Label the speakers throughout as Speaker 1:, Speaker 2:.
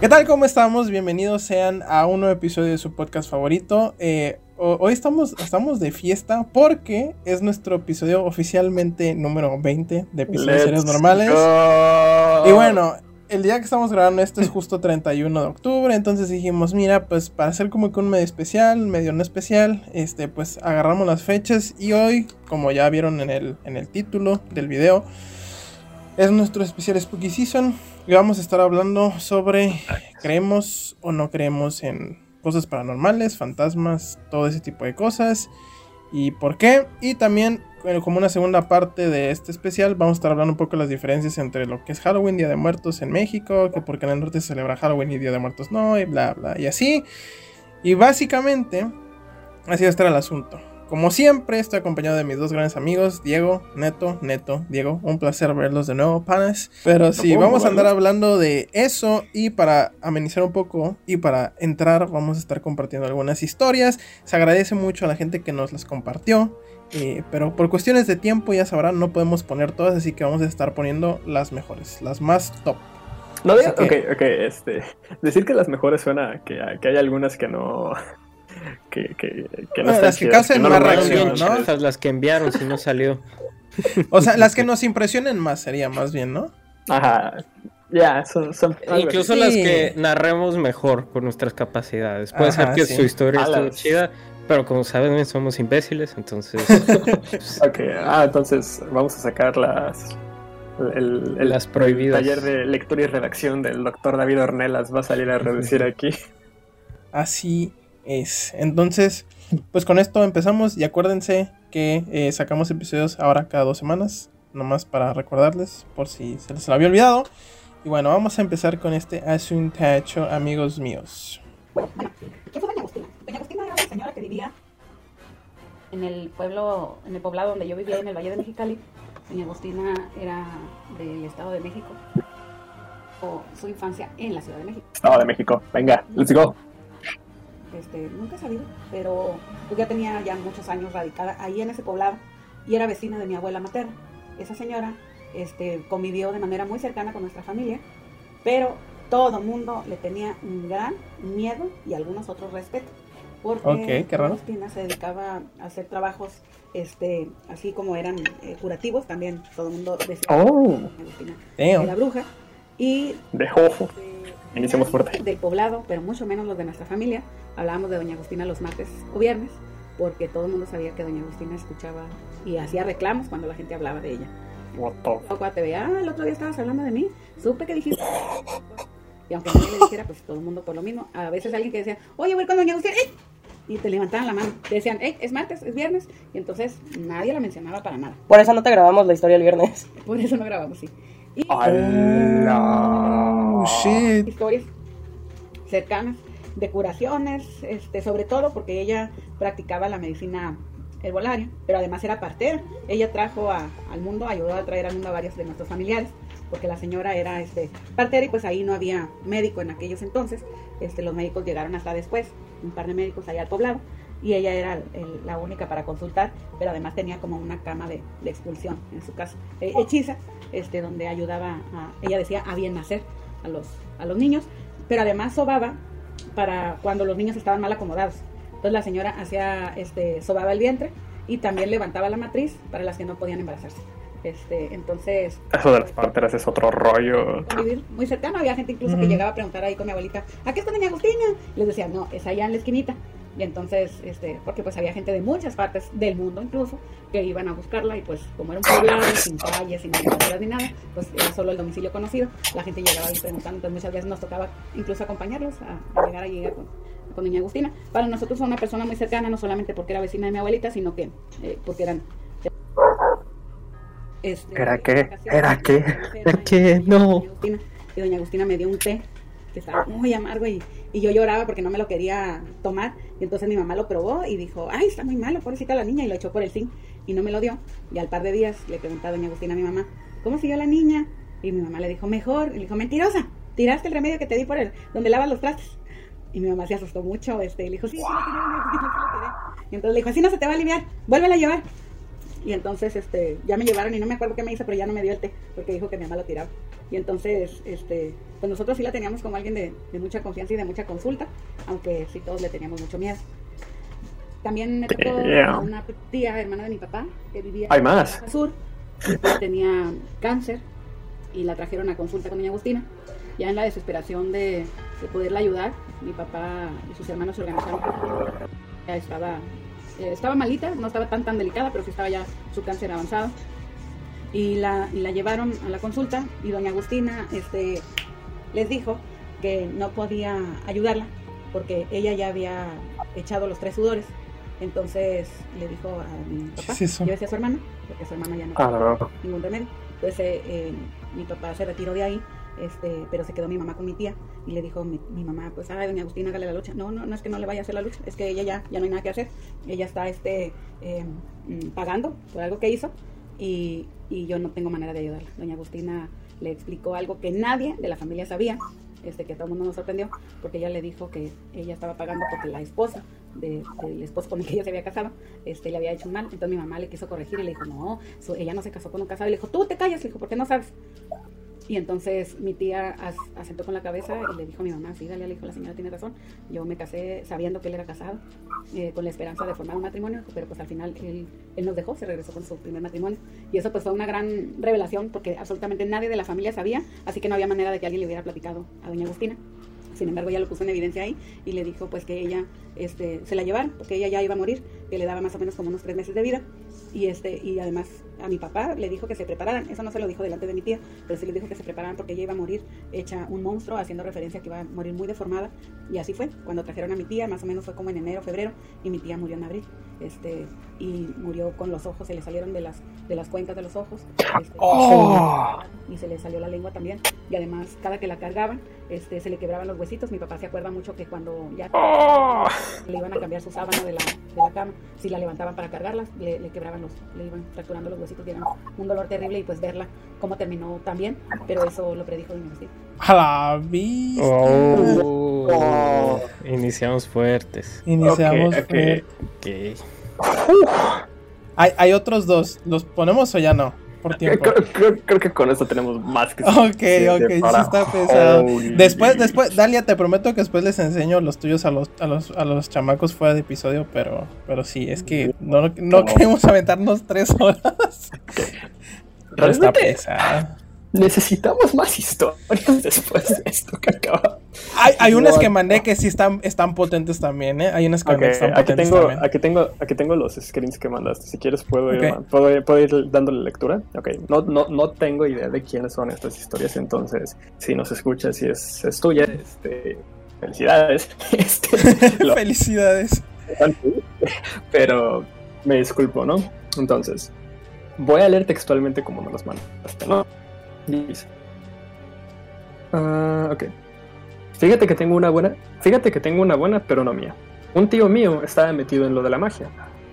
Speaker 1: ¿Qué tal? ¿Cómo estamos? Bienvenidos sean a un nuevo episodio de su podcast favorito. Eh, hoy estamos, estamos de fiesta porque es nuestro episodio oficialmente número 20 de episodios series normales. Y bueno, el día que estamos grabando esto es justo 31 de octubre, entonces dijimos, mira, pues para hacer como que un medio especial, medio no especial, este, pues agarramos las fechas y hoy, como ya vieron en el, en el título del video, es nuestro especial Spooky Season y vamos a estar hablando sobre creemos o no creemos en cosas paranormales, fantasmas, todo ese tipo de cosas y por qué. Y también como una segunda parte de este especial vamos a estar hablando un poco de las diferencias entre lo que es Halloween, Día de Muertos en México, que porque en el norte se celebra Halloween y Día de Muertos no, y bla, bla, y así. Y básicamente así va a estar el asunto. Como siempre, estoy acompañado de mis dos grandes amigos, Diego, Neto, Neto, Diego. Un placer verlos de nuevo, panes. Pero sí, vamos a andar hablando de eso y para amenizar un poco y para entrar vamos a estar compartiendo algunas historias. Se agradece mucho a la gente que nos las compartió. Eh, pero por cuestiones de tiempo, ya sabrán, no podemos poner todas, así que vamos a estar poniendo las mejores, las más top.
Speaker 2: No, ok, ok, este, decir que las mejores suena que, que hay algunas que no, que, que, que no,
Speaker 1: las que causen más reacción,
Speaker 3: ¿no? Las que enviaron si no salió.
Speaker 1: O sea, las que nos impresionen más sería más bien, ¿no?
Speaker 2: Ajá. Ya, son, son
Speaker 3: Incluso las que narremos mejor con nuestras capacidades. Puede ser que su historia esté chida, pero como saben, somos imbéciles, entonces.
Speaker 2: ok, ah, entonces vamos a sacar las. El, el,
Speaker 3: las prohibidas.
Speaker 2: taller de lectura y redacción del doctor David Ornelas va a salir a reducir aquí.
Speaker 1: Así es. Entonces, pues con esto empezamos y acuérdense que eh, sacamos episodios ahora cada dos semanas, nomás para recordarles por si se les había olvidado. Y bueno, vamos a empezar con este asuntacho, amigos míos.
Speaker 4: ¿Quién fue Doña Agustina? Doña Agustina era una señora que vivía en el pueblo, en el poblado donde yo vivía, en el Valle de Mexicali. Doña Agustina era del Estado de México. O su infancia en la Ciudad de México.
Speaker 2: Estado de México, venga, let's go.
Speaker 4: Este, nunca he sabido, pero pues ya tenía ya muchos años radicada ahí en ese poblado y era vecina de mi abuela materna. Esa señora este, convivió de manera muy cercana con nuestra familia, pero todo el mundo le tenía un gran miedo y algunos otros respeto. Porque
Speaker 1: okay,
Speaker 4: Agustina se dedicaba a hacer trabajos este, así como eran eh, curativos, también todo el mundo decía
Speaker 2: oh,
Speaker 4: Agustina era bruja. Y
Speaker 2: de ojo. Iniciamos fuerte.
Speaker 4: Del poblado, pero mucho menos los de nuestra familia. Hablábamos de Doña Agustina los martes o viernes, porque todo el mundo sabía que Doña Agustina escuchaba y hacía reclamos cuando la gente hablaba de ella.
Speaker 2: What the
Speaker 4: te veía, ah, el otro día estabas hablando de mí, supe que dijiste. Y aunque nadie le dijera, pues todo el mundo por lo mismo. A veces alguien que decía, oye, voy con Doña Agustina, ¡eh! y te levantaban la mano. Te decían, hey, es martes, es viernes. Y entonces nadie la mencionaba para nada.
Speaker 5: Por eso no te grabamos la historia el viernes.
Speaker 4: Por eso no grabamos, sí. Y
Speaker 2: oh,
Speaker 1: shit.
Speaker 4: historias cercanas de curaciones, este, sobre todo porque ella practicaba la medicina herbolaria, pero además era partera. Ella trajo a, al mundo, ayudó a traer al mundo a varios de nuestros familiares, porque la señora era este, partera y pues ahí no había médico en aquellos entonces. Este, los médicos llegaron hasta después, un par de médicos allá al poblado, y ella era la única para consultar, pero además tenía como una cama de, expulsión en su casa, eh, hechiza, este, donde ayudaba a, ella decía, a bien nacer a los, a los niños, pero además sobaba para cuando los niños estaban mal acomodados. Entonces la señora hacía, este, sobaba el vientre y también levantaba la matriz para las que no podían embarazarse. Este, entonces.
Speaker 2: Eso de las parteras es otro rollo.
Speaker 4: Vivir muy cercano. Había gente incluso que llegaba a preguntar ahí con mi abuelita, ¿a qué está doña Agustina? les decía, no, es allá en la esquinita. Y entonces, este, porque pues había gente de muchas partes del mundo incluso que iban a buscarla y pues como era un poblado sin calles, sin carreteras ni nada, pues era solo el domicilio conocido, la gente llegaba ahí preguntando, entonces muchas veces nos tocaba incluso acompañarlos a, llegar allí con, con doña Agustina. Para nosotros fue una persona muy cercana, no solamente porque era vecina de mi abuelita, sino que eh, porque eran...
Speaker 2: Este, ¿Era qué? ¿Era qué?
Speaker 3: ¿Era qué? No.
Speaker 4: Y doña Agustina me dio un té que estaba muy amargo y yo lloraba porque no me lo quería tomar. Y entonces mi mamá lo probó y dijo, ay, está muy malo, pobrecita la niña, y lo echó por el zinc y no me lo dio. Y al par de días le preguntaba a doña Agustina a mi mamá, ¿cómo siguió la niña? Y mi mamá le dijo, mejor. Y le dijo, mentirosa, tiraste el remedio que te di por el, donde lavas los trastes. Y mi mamá se asustó mucho, este, y le dijo, sí, sí lo sí lo tiré. Y entonces le dijo, así no se te va a aliviar, vuélvela a llevar. Y entonces este, ya me llevaron y no me acuerdo qué me hizo, pero ya no me dio el té, porque dijo que mi mamá lo tiraba. Y entonces, este, pues nosotros sí la teníamos como alguien de, mucha confianza y de mucha consulta, aunque sí todos le teníamos mucho miedo. También me tocó una tía, hermana de mi papá, que vivía
Speaker 2: en el
Speaker 4: sur, tenía cáncer y la trajeron a consulta con doña Agustina. Ya en la desesperación de, de poderla ayudar, mi papá y sus hermanos se organizaron. Ya estaba eh, estaba malita, no estaba tan tan delicada, pero sí estaba ya su cáncer avanzado. Y la, la llevaron a la consulta y doña Agustina este, les dijo que no podía ayudarla porque ella ya había echado los tres sudores. Entonces le dijo a mi papá, sí, llévese a su hermana, porque su hermana ya no ah, tenía ningún remedio. Entonces eh, eh, mi papá se retiró de ahí este, pero se quedó mi mamá con mi tía y le dijo mi, mamá, pues, ay, doña Agustina, hágale la lucha. No, no, no es que no le vaya a hacer la lucha, es que ella ya, ya no hay nada que hacer. Ella está este, em, mm, pagando por algo que hizo y, y yo no tengo manera de ayudarla. Doña Agustina le explicó algo que nadie de la familia sabía, este, que todo el mundo nos sorprendió, porque ella le dijo que ella estaba pagando porque la esposa del esposo con el que ella se había casado, este, le había hecho mal. Entonces mi mamá le quiso corregir y le dijo, no, ella no se casó con un casado. Y le dijo, tú te callas, le dijo, ¿por qué no sabes? Y entonces mi tía asentó con la cabeza y le dijo a mi mamá, sí, dale, le dijo, la señora tiene razón. Yo me casé sabiendo que él era casado, eh, con la esperanza de formar un matrimonio, pero pues al final él, él, nos dejó, se regresó con su primer matrimonio. Y eso pues fue una gran revelación porque absolutamente nadie de la familia sabía, así que no había manera de que alguien le hubiera platicado a doña Agustina. Sin embargo, ella lo puso en evidencia ahí y le dijo pues que ella este, se la llevaron porque ella ya iba a morir, que le daba más o menos como unos tres meses de vida. Y, este, y además a mi papá le dijo que se prepararan. Eso no se lo dijo delante de mi tía, pero sí le dijo que se prepararan porque ella iba a morir hecha un monstruo, haciendo referencia a que iba a morir muy deformada. Y así fue. Cuando trajeron a mi tía, más o menos fue como en enero, febrero, y mi tía murió en abril. Este, y murió con los ojos, se le salieron de las, de las cuencas de los ojos. Este, oh. Y se le salió la lengua también. Y además, cada que la cargaban, este, se le quebraban los huesitos. Mi papá se acuerda mucho que cuando ya oh. le iban a cambiar su sábana de la, de la cama, si la levantaban para cargarla, le, quebraban los, le iban fracturando los huesitos y era un dolor terrible. Y pues verla cómo terminó también, pero eso lo predijo mi
Speaker 1: A la vista.
Speaker 3: Oh. Iniciamos fuertes.
Speaker 1: Iniciamos fuertes. Hay, hay otros dos. ¿Los ponemos o ya no?
Speaker 2: Creo, que con esto tenemos más que
Speaker 1: Ok, ok, sí está pesado. Después, después, Dalia, te prometo que después les enseño los tuyos a los, a los, a los chamacos fuera de episodio, pero, pero sí, es que no, no queremos aventarnos tres horas.
Speaker 2: está pesado necesitamos más historias después de esto que acaba.
Speaker 1: Hay, hay unas que mandé que sí están, están potentes también, ¿eh? Hay unas que están
Speaker 2: aquí potentes tengo, también. Aquí tengo, aquí tengo los screens que mandaste. Si quieres puedo, ir, puedo, ir dándole lectura. Ok, no, no, no tengo idea de quiénes son estas historias, entonces si nos escuchas y es, es tuya, este, felicidades. Este,
Speaker 1: felicidades.
Speaker 2: Pero me disculpo, ¿no? Entonces, voy a leer textualmente como me los mandaste, ¿no? Dice. Ah, ok. Fíjate que tengo una buena. Fíjate que tengo una buena, pero no mía. Un tío mío estaba metido en lo de la magia.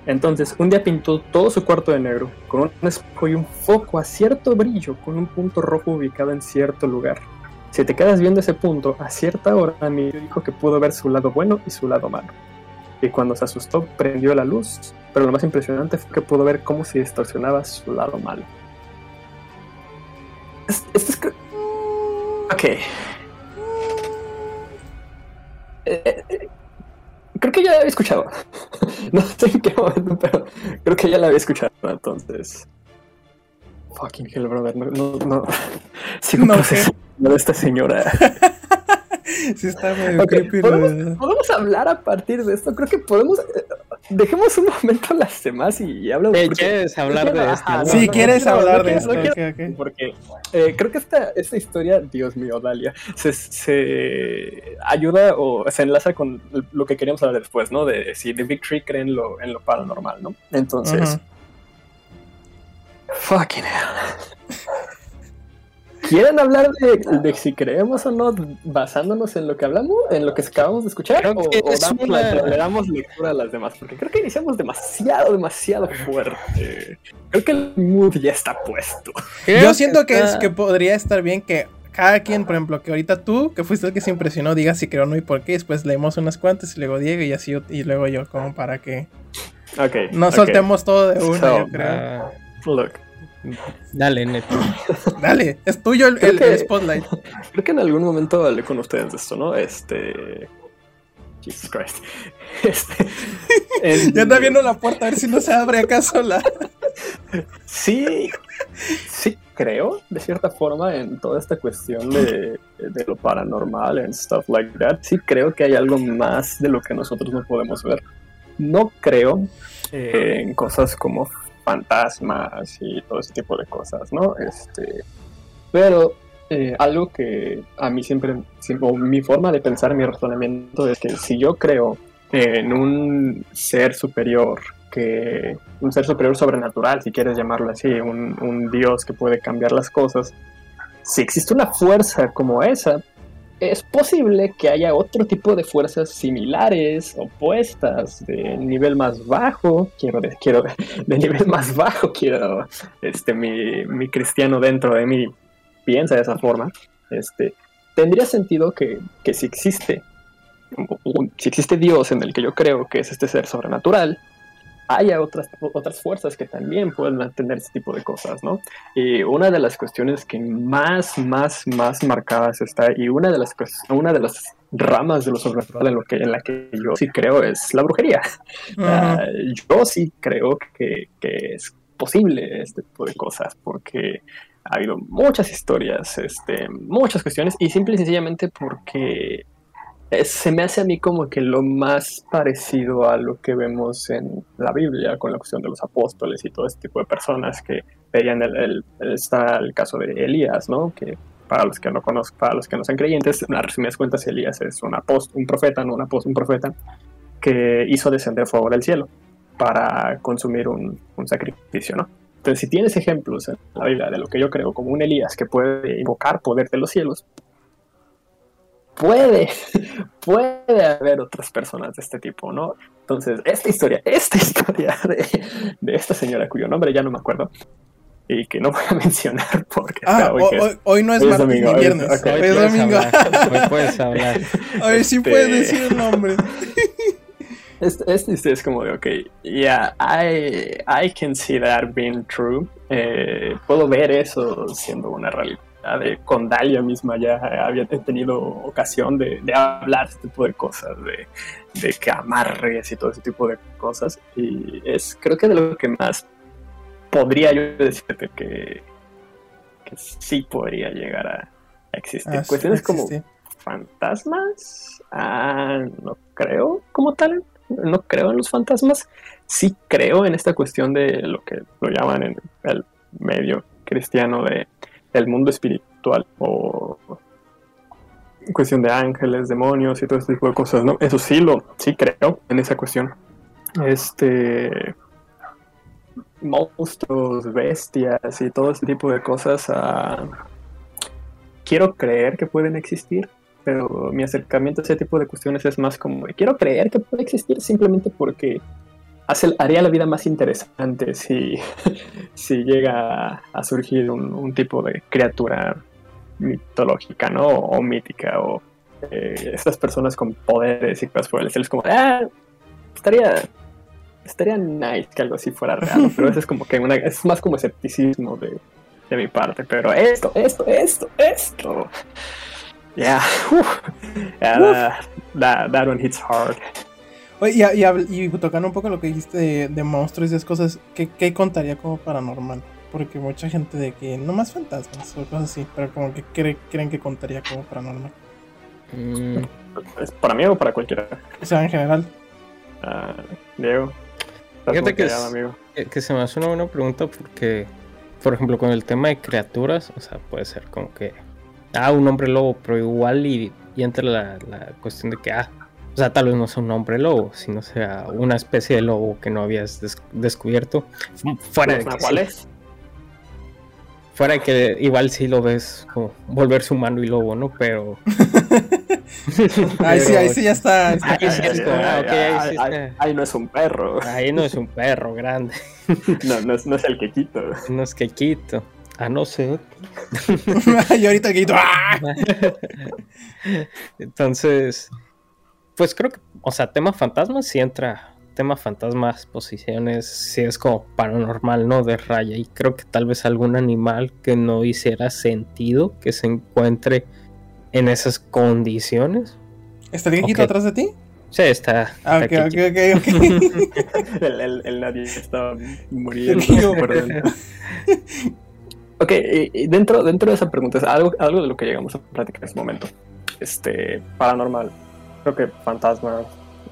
Speaker 2: Entonces, un día pintó todo su cuarto de negro, con un espejo y un foco a cierto brillo, con un punto rojo ubicado en cierto lugar. Si te quedas viendo ese punto a cierta hora, mi dijo que pudo ver su lado bueno y su lado malo. Y cuando se asustó, prendió la luz, pero lo más impresionante fue que pudo ver cómo se distorsionaba su lado malo. Esto es. Ok. Eh, eh, creo que ya la había escuchado. no sé en qué momento, pero creo que ya la había escuchado. Entonces. Fucking hell, brother. No, no, no. Sigo no sé. de esta señora.
Speaker 1: sí, está medio creepy.
Speaker 2: ¿Podemos, ¿Podemos, hablar a partir de esto. Creo que podemos. Eh, dejemos un momento las demás y, habla
Speaker 3: de. ¿Quieres hablar de esto?
Speaker 1: Sí, quieres hablar de esto.
Speaker 2: Porque eh, creo que esta, esta historia, Dios mío, Dalia, se, se, ayuda o se enlaza con lo que queríamos hablar después, ¿no? De si The Big Tree cree en lo, en lo paranormal, ¿no? Entonces. Fucking hell. ¿Quieren hablar de, si creemos o no basándonos en lo que hablamos, en lo que acabamos de escuchar? ¿O, le damos lectura a las demás? Porque creo que iniciamos demasiado, demasiado fuerte. Creo que el mood ya está puesto.
Speaker 1: Yo siento que, es, que podría estar bien que cada quien, por ejemplo, que ahorita tú, que fuiste el que se impresionó, digas si creo o no y por qué. Después leemos unas cuantas y luego Diego y así y luego yo, como para que Ok. No soltemos todo de una, yo creo.
Speaker 2: Uh, look.
Speaker 3: Dale, neto.
Speaker 1: Dale, es tuyo el, spotlight.
Speaker 2: Creo que en algún momento hablé con ustedes de esto, ¿no? Este. Jesus Christ. Este.
Speaker 1: Ya anda viendo la puerta a ver si no se abre acaso la.
Speaker 2: Sí. Sí, creo, de cierta forma, en toda esta cuestión de, de lo paranormal and stuff like that. Sí, creo que hay algo más de lo que nosotros no podemos ver. No creo eh, en cosas como fantasmas y todo ese tipo de cosas, ¿no? Este, pero eh, algo que a mí siempre, siempre, mi forma de pensar, mi razonamiento es que si yo creo en un ser superior, que un ser superior sobrenatural, si quieres llamarlo así, un, un dios que puede cambiar las cosas, si existe una fuerza como esa, es posible que haya otro tipo de fuerzas similares, opuestas, de nivel más bajo, quiero, quiero de nivel más bajo, quiero, este, mi, mi, cristiano dentro de mí piensa de esa forma, este, tendría sentido que, que si existe, si existe Dios en el que yo creo que es este ser sobrenatural, haya otras, otras fuerzas que también pueden tener ese tipo de cosas, ¿no? Y una de las cuestiones que más, más, más marcadas está, y una de las, una de las ramas de lo sobrenatural en, lo que, en la que yo sí creo es la brujería. Ah, yo sí creo que, que, es posible este tipo de cosas, porque ha habido muchas historias, este, muchas cuestiones, y simple y sencillamente porque se me hace a mí como que lo más parecido a lo que vemos en la Biblia con la cuestión de los apóstoles y todo este tipo de personas que veían el, está el caso de Elías, ¿no? Que para los que no conozcan, para los que no sean creyentes, en las resumidas cuentas Elías es un apóstol, un profeta, no un apóstol, un profeta que hizo descender fuego del cielo para consumir un, un sacrificio, ¿no? Entonces, si tienes ejemplos en la Biblia de lo que yo creo como un Elías que puede invocar poder de los cielos, puede, puede haber otras personas de este tipo, ¿no? Entonces, esta historia, esta historia de, esta señora cuyo nombre ya no me acuerdo y que no voy a mencionar porque
Speaker 1: ah, hoy, no es martes ni viernes, hoy, es domingo.
Speaker 3: Hoy puedes hablar.
Speaker 1: Hoy sí puedes este, decir el nombre.
Speaker 2: Esta historia es como de, ok, yeah, I, I can see that being true. Eh, puedo ver eso siendo una realidad de Condalia misma ya había tenido ocasión de, hablar este tipo de cosas, de, de, que amarres y todo ese tipo de cosas. Y es creo que de lo que más podría yo decirte que, que sí podría llegar a existir. Ah, Cuestiones como fantasmas, ah, no creo como tal, no creo en los fantasmas. Sí creo en esta cuestión de lo que lo llaman en el medio cristiano de el mundo espiritual o cuestión de ángeles, demonios y todo este tipo de cosas, ¿no? Eso sí lo, sí creo en esa cuestión. Este monstruos, bestias y todo ese tipo de cosas ah, quiero creer que pueden existir, pero mi acercamiento a ese tipo de cuestiones es más como quiero creer que puede existir simplemente porque haría la vida más interesante si, si llega a surgir un, tipo de criatura mitológica, ¿no? O, mítica, o eh, estas personas con poderes y cosas por el estilo. Es como, ah, estaría, estaría nice que algo así fuera real, pero eso es como que una, es más como escepticismo de, de mi parte. Pero esto, esto, esto, esto. Yeah, yeah that, that one hits hard.
Speaker 1: Oye, y, tocando un poco lo que dijiste de, monstruos y esas cosas, ¿qué, contaría como paranormal? Porque mucha gente de que no más fantasmas o cosas así, pero como que creen que contaría como paranormal.
Speaker 2: Mm. ¿Es para mí o para cualquiera?
Speaker 1: O sea, en general.
Speaker 2: Ah, Diego.
Speaker 3: Fíjate que, que, se me hace una buena pregunta porque, por ejemplo, con el tema de criaturas, o sea, puede ser como que, ah, un hombre lobo, pero igual y, entra la, la cuestión de que, ah, o sea, tal vez no sea un hombre lobo, sino sea una especie de lobo que no habías descubierto. Fuera de que, Fuera de que igual sí lo ves como volverse humano y lobo, ¿no? Pero.
Speaker 1: ahí sí, ahí sí ya está.
Speaker 2: ahí, no es un perro.
Speaker 3: Ahí no es un perro grande.
Speaker 2: no, no es, no es el quequito.
Speaker 3: No es quequito. A no ser.
Speaker 1: y ahorita el quequito. ¡ah!
Speaker 3: Entonces pues creo que, o sea, tema fantasmas sí entra tema fantasmas, posiciones, sí es como paranormal, no de raya. Y creo que tal vez algún animal que no hiciera sentido que se encuentre en esas condiciones.
Speaker 1: ¿Está el viejito atrás de ti?
Speaker 3: Sí, está.
Speaker 1: Ah, ok, ok, ok,
Speaker 2: ok. el, el, nadie está muriendo ok, y dentro, dentro de esa pregunta, es algo, algo de lo que llegamos a platicar en este momento. Este, paranormal. Creo que fantasmas,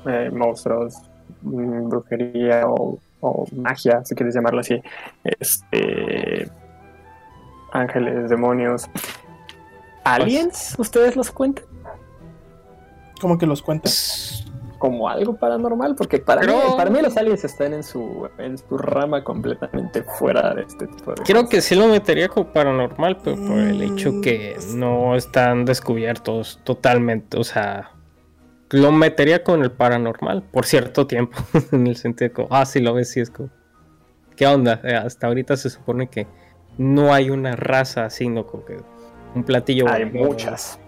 Speaker 2: eh, monstruos, mm, brujería o, o, magia, si quieres llamarlo así. Este. Ángeles, demonios. ¿Aliens? ¿Ustedes los cuentan?
Speaker 1: ¿Cómo que los cuentan?
Speaker 2: como algo paranormal, porque para, mí, para mí los aliens están en su, en su rama completamente fuera de este tipo de
Speaker 3: Creo que sí lo metería como paranormal, pero por el hecho que mm. no están descubiertos totalmente, o sea, lo metería con el paranormal por cierto tiempo, en el sentido de como, ah, si lo ves, sí es como, ¿qué onda? Eh, hasta ahorita se supone que no hay una raza así, ¿no? Como que un platillo.
Speaker 2: Hay muchas.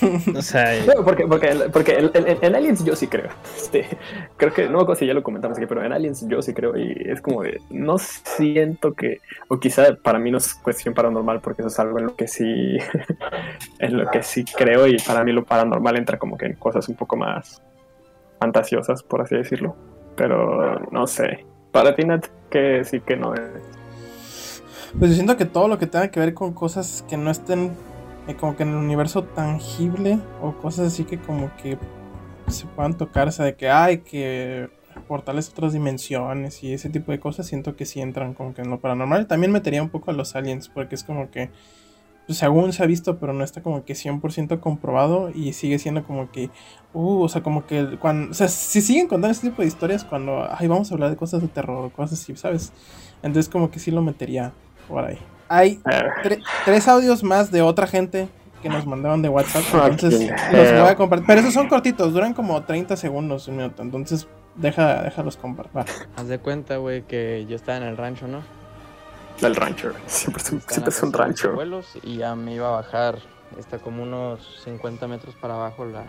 Speaker 3: O sea,
Speaker 2: porque, porque, porque en, Aliens yo sí creo. Este, creo que, no me si ya lo comentamos aquí, pero en Aliens yo sí creo. Y es como de, no siento que, o quizá para mí no es cuestión paranormal, porque eso es algo en lo que sí, en lo que sí creo. Y para mí lo paranormal entra como que en cosas un poco más fantasiosas, por así decirlo. Pero no sé. Para ti, Nat, que sí que no es.
Speaker 1: Pues yo siento que todo lo que tenga que ver con cosas que no estén eh, como que en el universo tangible o cosas así que como que se puedan tocar, o sea, de que hay que portales a otras dimensiones y ese tipo de cosas, siento que sí entran como que en lo paranormal. También metería un poco a los aliens, porque es como que, pues según se ha visto, pero no está como que 100% comprobado y sigue siendo como que, uh, o sea, como que cuando, o sea, si siguen contando ese tipo de historias cuando, ay, vamos a hablar de cosas de terror, cosas así, ¿sabes? Entonces como que sí lo metería por ahí. Hay tres audios más de otra gente que nos mandaron de WhatsApp. Entonces los voy a compartir. Pero esos son cortitos, duran como 30 segundos, un minuto. Entonces deja, déjalos compartir.
Speaker 6: Haz de cuenta, güey, que yo estaba en el rancho, ¿no?
Speaker 2: El rancho, siempre, siempre es un rancho.
Speaker 6: y ya me iba a bajar, está como unos 50 metros para abajo la,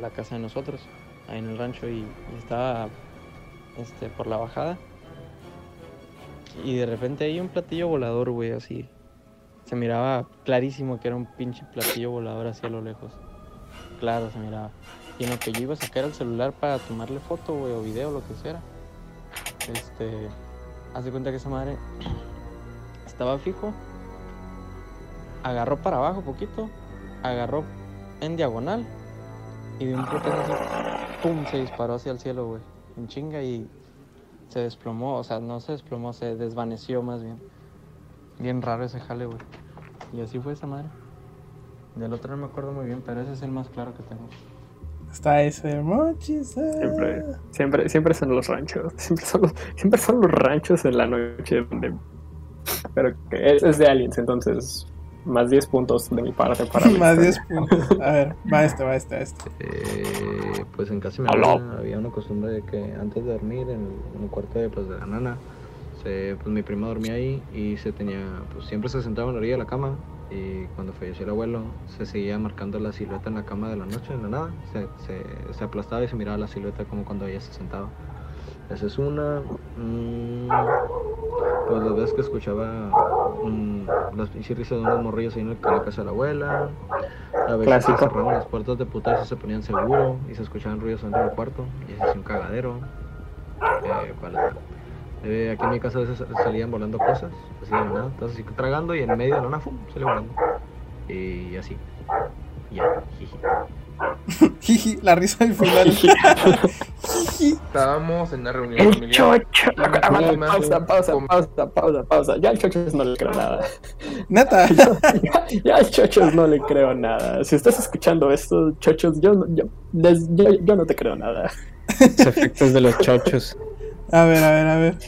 Speaker 6: la casa de nosotros, ahí en el rancho, y, y estaba este, por la bajada y de repente hay un platillo volador, güey, así. Se miraba clarísimo que era un pinche platillo volador hacia lo lejos. Claro, se miraba. Y en lo que yo iba a sacar el celular para tomarle foto, güey, o video, lo que sea. Este. Hace cuenta que esa madre estaba fijo. Agarró para abajo poquito. Agarró en diagonal. Y de un putazo así, ¡pum! Se disparó hacia el cielo, güey. En chinga y se desplomó, o sea, no se desplomó, se desvaneció más bien. Bien raro ese jale, güey. Y así fue esa madre. Del otro no me acuerdo muy bien, pero ese es el más claro que tengo.
Speaker 1: Está ese mochis.
Speaker 2: Siempre, siempre, siempre son los ranchos. Siempre son los, siempre son los ranchos en la noche donde. Pero que es, es de aliens, entonces más 10 puntos de mi parte para
Speaker 1: Más 10 puntos. A ver, va este, va este, este.
Speaker 6: Eh, pues en casa mi había una costumbre de que antes de dormir en el, cuarto de, pues, de la nana, se, pues mi prima dormía ahí y se tenía, pues siempre se sentaba en la orilla de la cama y cuando falleció el abuelo se seguía marcando la silueta en la cama de la noche, en la nada. Se, se, se aplastaba y se miraba la silueta como cuando ella se sentaba. Esa es una. Mm, pues las veces que escuchaba mm, las risas de unos morrillos ahí en, la casa de la abuela. A veces se cerraban las puertas de putas y se ponían seguro y se escuchaban ruidos dentro del cuarto y se hacía un cagadero. Eh, eh, aquí en mi casa a veces salían volando cosas, así de nada. Entonces así tragando y en medio de la nada, ¡fum! volando. Y así. Ya,
Speaker 1: Jiji, la risa del final.
Speaker 7: Estábamos en una reunión
Speaker 2: familiar. Chocho. Pausa, pausa, pausa, pausa, pausa. Ya al chocho no le creo nada.
Speaker 1: Neta.
Speaker 2: ya, al chochos no le creo nada. Si estás escuchando esto, chochos, yo, yo, yo, no te creo nada.
Speaker 3: Los efectos de los chochos.
Speaker 1: A ver, a ver, a ver.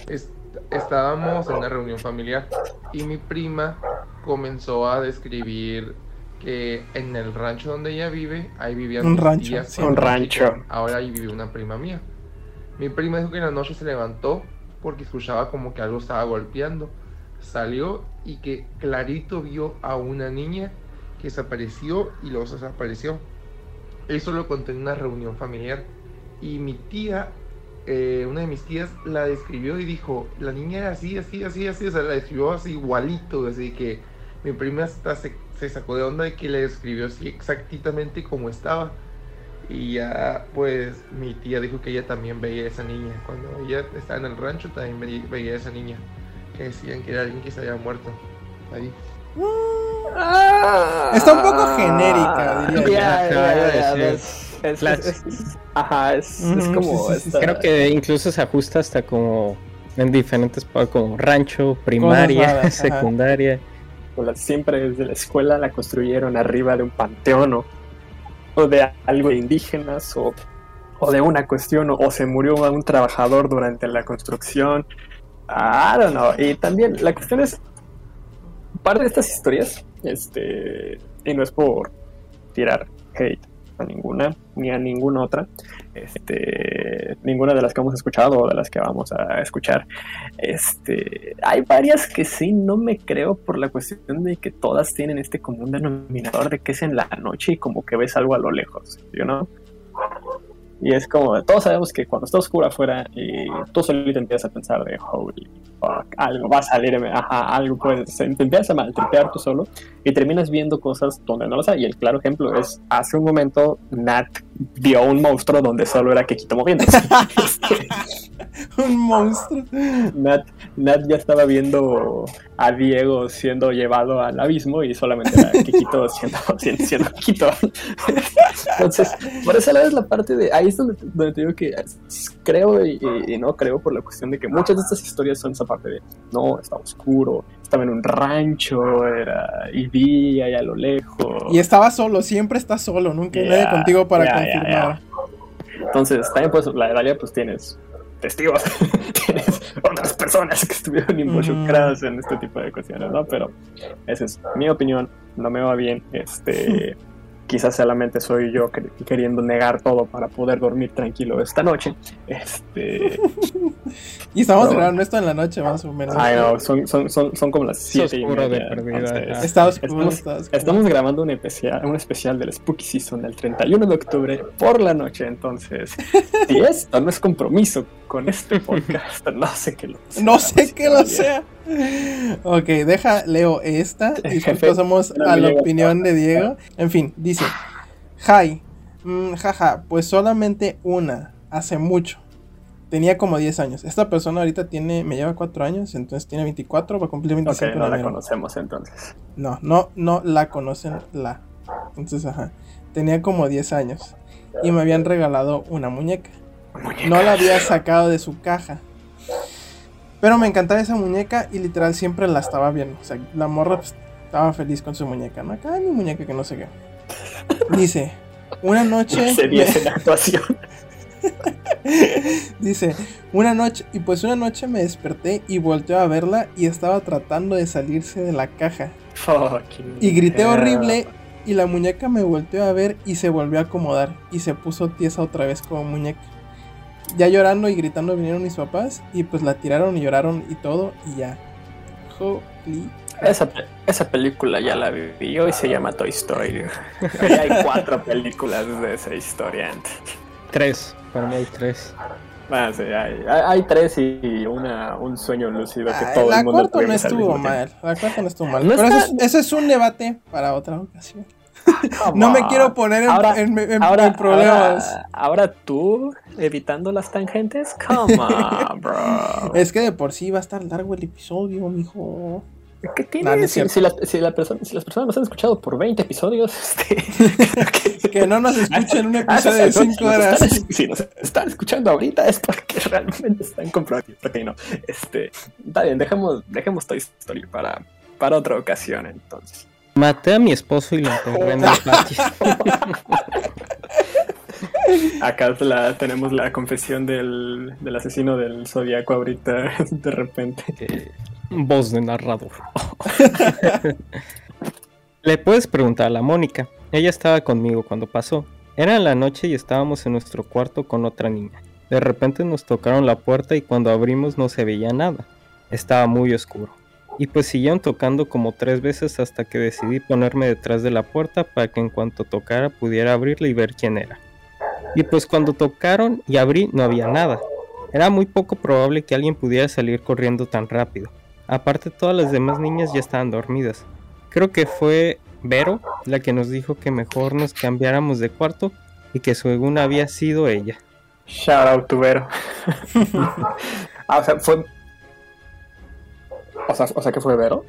Speaker 7: estábamos en una reunión familiar y mi prima comenzó a describir que en el rancho donde ella vive, ahí vivían
Speaker 1: un rancho,
Speaker 2: un rancho.
Speaker 7: Ahora ahí vive una prima mía. Mi prima dijo que en la noche se levantó porque escuchaba como que algo estaba golpeando. Salió y que clarito vio a una niña que desapareció y luego desapareció. Eso lo conté en una reunión familiar. Y mi tía eh, una de mis tías la describió y dijo, la niña era así, así, así, así, o sea, la describió así igualito, así que mi prima hasta se, se sacó de onda de que le describió así exactamente como estaba. Y ya, pues, mi tía dijo que ella también veía a esa niña. Cuando ella estaba en el rancho, también veía a esa niña. Que decían que era alguien que se había muerto. Ahí.
Speaker 1: Ah. Está un poco genérica, diría
Speaker 2: ajá, es, como.
Speaker 3: Creo que incluso se ajusta hasta como en diferentes, como rancho, primaria, secundaria.
Speaker 2: Siempre desde la escuela la construyeron arriba de un panteón o o de algo de indígenas o, de una cuestión o, se murió un trabajador durante la construcción. I don't know. Y también la cuestión es, parte de estas historias, este, y no es por tirar hate a ninguna ni a ninguna otra, este, ninguna de las que hemos escuchado o de las que vamos a escuchar. Este, hay varias que sí no me creo por la cuestión de que todas tienen este común denominador de que es en la noche y como que ves algo a lo lejos, ¿you know? Y es como, todos sabemos que cuando está oscuro afuera y tú solito empiezas a pensar de, holy fuck, algo va a salir, ajá, algo puede ser. Te empiezas a maltripear tú solo y terminas viendo cosas donde no lo sabes. Y el claro ejemplo es, hace un momento Nat vio un monstruo donde solo era Kekito moviéndose.
Speaker 1: un monstruo.
Speaker 2: Nat, Nat ya estaba viendo a Diego siendo llevado al abismo y solamente era Kikito siendo, siendo, Kikito. Entonces, por eso lado es la parte de ahí es donde, te digo que creo y, no creo por la cuestión de que muchas de estas historias son esa parte de no, estaba oscuro, estaba en un rancho, era y vi ahí a lo lejos.
Speaker 1: Y estaba solo, siempre está solo, nunca hay nadie contigo para confirmar.
Speaker 2: Entonces, también pues la realidad pues tienes testigos, tienes otras personas que estuvieron involucradas en este tipo de cuestiones, ¿no? Pero esa es mi opinión, no me va bien, este... quizás solamente soy yo queriendo negar todo para poder dormir tranquilo esta noche. Este.
Speaker 1: y estamos grabando esto en la noche, más o menos.
Speaker 2: Ay, no, son, son, son, son como las 7 y media.
Speaker 1: Está oscuro,
Speaker 2: estamos, estamos, grabando un especial, un especial del Spooky Season el 31 de octubre por la noche. Entonces, si esto no es compromiso con este podcast, no sé qué lo
Speaker 1: sea. No sé qué lo sea. Ok, deja, leo esta y pasamos a la opinión de Diego. En fin, dice: Hi, mm, jaja, pues solamente una, hace mucho. Tenía como 10 años. Esta persona ahorita tiene, me lleva 4 años, entonces tiene 24, va a cumplir 25.
Speaker 2: Ok, no la conocemos entonces.
Speaker 1: No, no, no la conocen la. Entonces, ajá. Tenía como 10 años y me habían regalado una muñeca. No la había sacado de su caja. Pero me encantaba esa muñeca y literal siempre la estaba viendo. O sea, la morra pues, estaba feliz con su muñeca, ¿no? Acá mi muñeca que no sé qué. Dice, una noche...
Speaker 2: Sería me... actuación.
Speaker 1: Dice, una noche, y pues una noche me desperté y volteé a verla y estaba tratando de salirse de la caja. y grité horrible y la muñeca me volteó a ver y se volvió a acomodar y se puso tiesa otra vez como muñeca ya llorando y gritando vinieron mis papás y pues la tiraron y lloraron y todo y ya. Holy.
Speaker 2: Esa, esa película ya la vi hoy se llama Toy Story. hay cuatro películas de esa historia.
Speaker 3: Tres, para mí hay tres.
Speaker 2: Ah, sí, hay, hay, tres y una, un sueño lúcido que todo el mundo
Speaker 1: La cuarta no estuvo mal. La cuarta no estuvo mal. Pero eso, es, eso es un debate para otra ocasión no me quiero poner en, problemas.
Speaker 2: Ahora, tú evitando las tangentes. Come on, bro.
Speaker 1: Es que de por sí va a estar largo el episodio, mijo.
Speaker 2: ¿Qué tiene? si, si, las personas nos han escuchado por 20 episodios,
Speaker 1: este, que, no nos escuchen un ah, episodio de 5 horas.
Speaker 2: Si nos, están, escuchando ahorita es porque realmente están comprometidos. Porque no. Este, está bien, dejemos, dejemos Toy Story para, para otra ocasión entonces.
Speaker 3: Maté a mi esposo y lo enterré en el patio.
Speaker 2: Acá la, tenemos la confesión del, del asesino del zodiaco ahorita, de repente.
Speaker 3: Eh, voz de narrador. Le puedes preguntar a la Mónica. Ella estaba conmigo cuando pasó. Era en la noche y estábamos en nuestro cuarto con otra niña. De repente nos tocaron la puerta y cuando abrimos no se veía nada. Estaba muy oscuro y pues siguieron tocando como tres veces hasta que decidí ponerme detrás de la puerta para que en cuanto tocara pudiera abrirla y ver quién era. Y pues cuando tocaron y abrí no había nada. Era muy poco probable que alguien pudiera salir corriendo tan rápido. Aparte todas las demás niñas ya estaban dormidas. Creo que fue Vero la que nos dijo que mejor nos cambiáramos de cuarto y que según había sido ella.
Speaker 2: Shout out to Vero. ah, o sea, fue. O sea, o sea que fue Vero.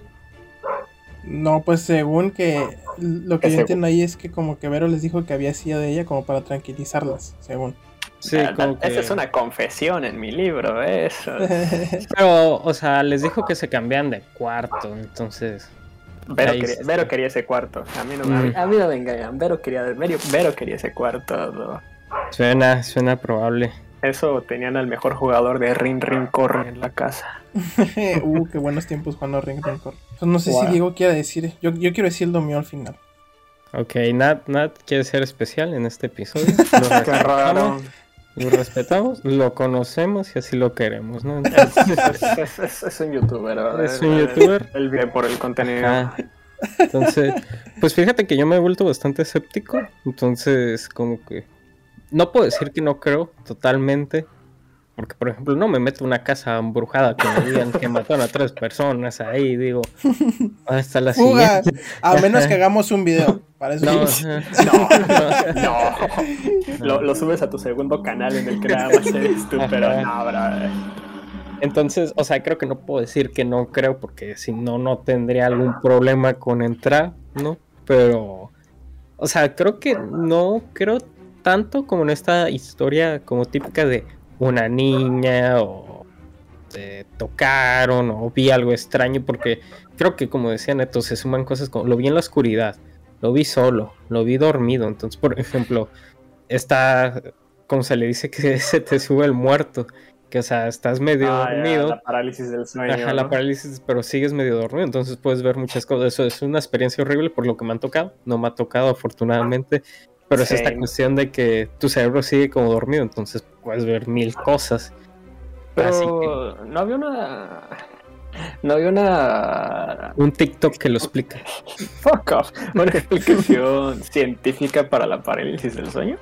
Speaker 1: No, pues según que lo que yo entiendo ahí es que como que Vero les dijo que había sido de ella como para tranquilizarlas, según.
Speaker 2: Sí, ah, como que... Esa es una confesión en mi libro, eso.
Speaker 3: Pero, o sea, les dijo que se cambian de cuarto, entonces.
Speaker 2: Vero, quería, Vero quería, ese cuarto. A mí no, mm. a mí no me engañan. Vero quería, Vero quería ese cuarto.
Speaker 3: Suena, suena probable.
Speaker 2: Eso tenían al mejor jugador de Ring Ring Corre en la casa.
Speaker 1: uh, qué buenos tiempos jugando Ring Ring Corre. No sé si Diego quiere decir. Yo, yo quiero decir lo mío al final.
Speaker 3: Ok, Nat, Nat quiere ser especial en este episodio. Qué raro. Lo respetamos, lo conocemos y así lo queremos, ¿no?
Speaker 2: es, un youtuber, ¿verdad?
Speaker 3: Es un youtuber.
Speaker 2: El bien por el contenido.
Speaker 3: Entonces, pues fíjate que yo me he vuelto bastante escéptico. Entonces, como que. No puedo decir que no creo totalmente. Porque, por ejemplo, no me meto en una casa embrujada que me digan que mataron a tres personas ahí, digo, hasta la siguiente.
Speaker 1: A menos que hagamos un video. Para eso no,
Speaker 2: no, no, Lo, lo, subes a tu segundo canal en el que nada más eres tú, pero no,
Speaker 3: Entonces, o sea, creo que no puedo decir que no creo, porque si no, no tendría algún problema con entrar, ¿no? Pero, o sea, creo que no creo tanto como en esta historia como típica de una niña o te tocaron o vi algo extraño, porque creo que como decía Neto, se suman cosas como lo vi en la oscuridad, lo vi solo, lo vi dormido. Entonces, por ejemplo, está, como se le dice que se te sube el muerto, que o sea, estás medio ah, dormido.
Speaker 2: la parálisis del sueño.
Speaker 3: Ajá, la parálisis, pero sigues medio dormido, entonces puedes ver muchas cosas. Eso es una experiencia horrible por lo que me han tocado. No me ha tocado, afortunadamente. Pero es esta cuestión de que tu cerebro sigue como dormido, entonces puedes ver mil cosas.
Speaker 2: Pero no había una no había una.
Speaker 3: Un TikTok que lo explica.
Speaker 2: Fuck off. Una explicación científica para la parálisis del sueño.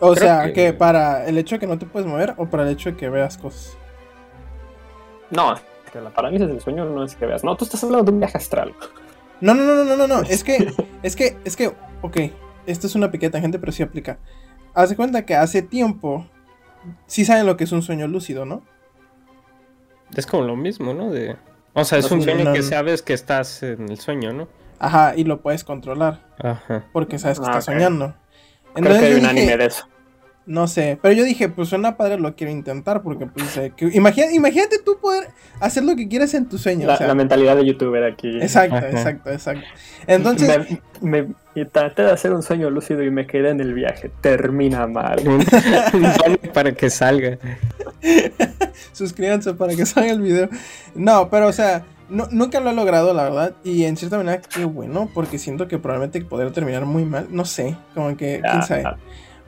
Speaker 1: O sea, que... para el hecho de que no te puedes mover o para el hecho de que veas cosas.
Speaker 2: No, que la parálisis del sueño no es que veas. No, tú estás hablando de un viaje astral.
Speaker 1: No, no, no, no, no, no. Es que, es que, es que, ok. Esto es una pequeña tangente, pero sí aplica. Haz de cuenta que hace tiempo. Sí saben lo que es un sueño lúcido, ¿no?
Speaker 3: Es como lo mismo, ¿no? De... O sea, es un sueño que sabes que estás en el sueño, ¿no?
Speaker 1: Ajá, y lo puedes controlar. Ajá. Porque sabes que ah, estás soñando.
Speaker 2: Entonces, Creo que hay un anime de eso.
Speaker 1: No sé, pero yo dije, pues suena padre, lo quiero intentar, porque pues, eh, imagínate, imagínate tú poder hacer lo que quieras en tu sueño.
Speaker 2: La, la mentalidad de youtuber aquí.
Speaker 1: Exacto, exacto, exacto. Entonces...
Speaker 2: Me, traté de hacer un sueño lúcido y me quedé en el viaje. Termina mal.
Speaker 3: para que salga.
Speaker 1: Suscríbanse para que salga el video. No, pero o sea, no, nunca lo he logrado, la verdad. Y en cierta manera, qué bueno, porque siento que probablemente podría terminar muy mal. No sé, como que, quién sabe.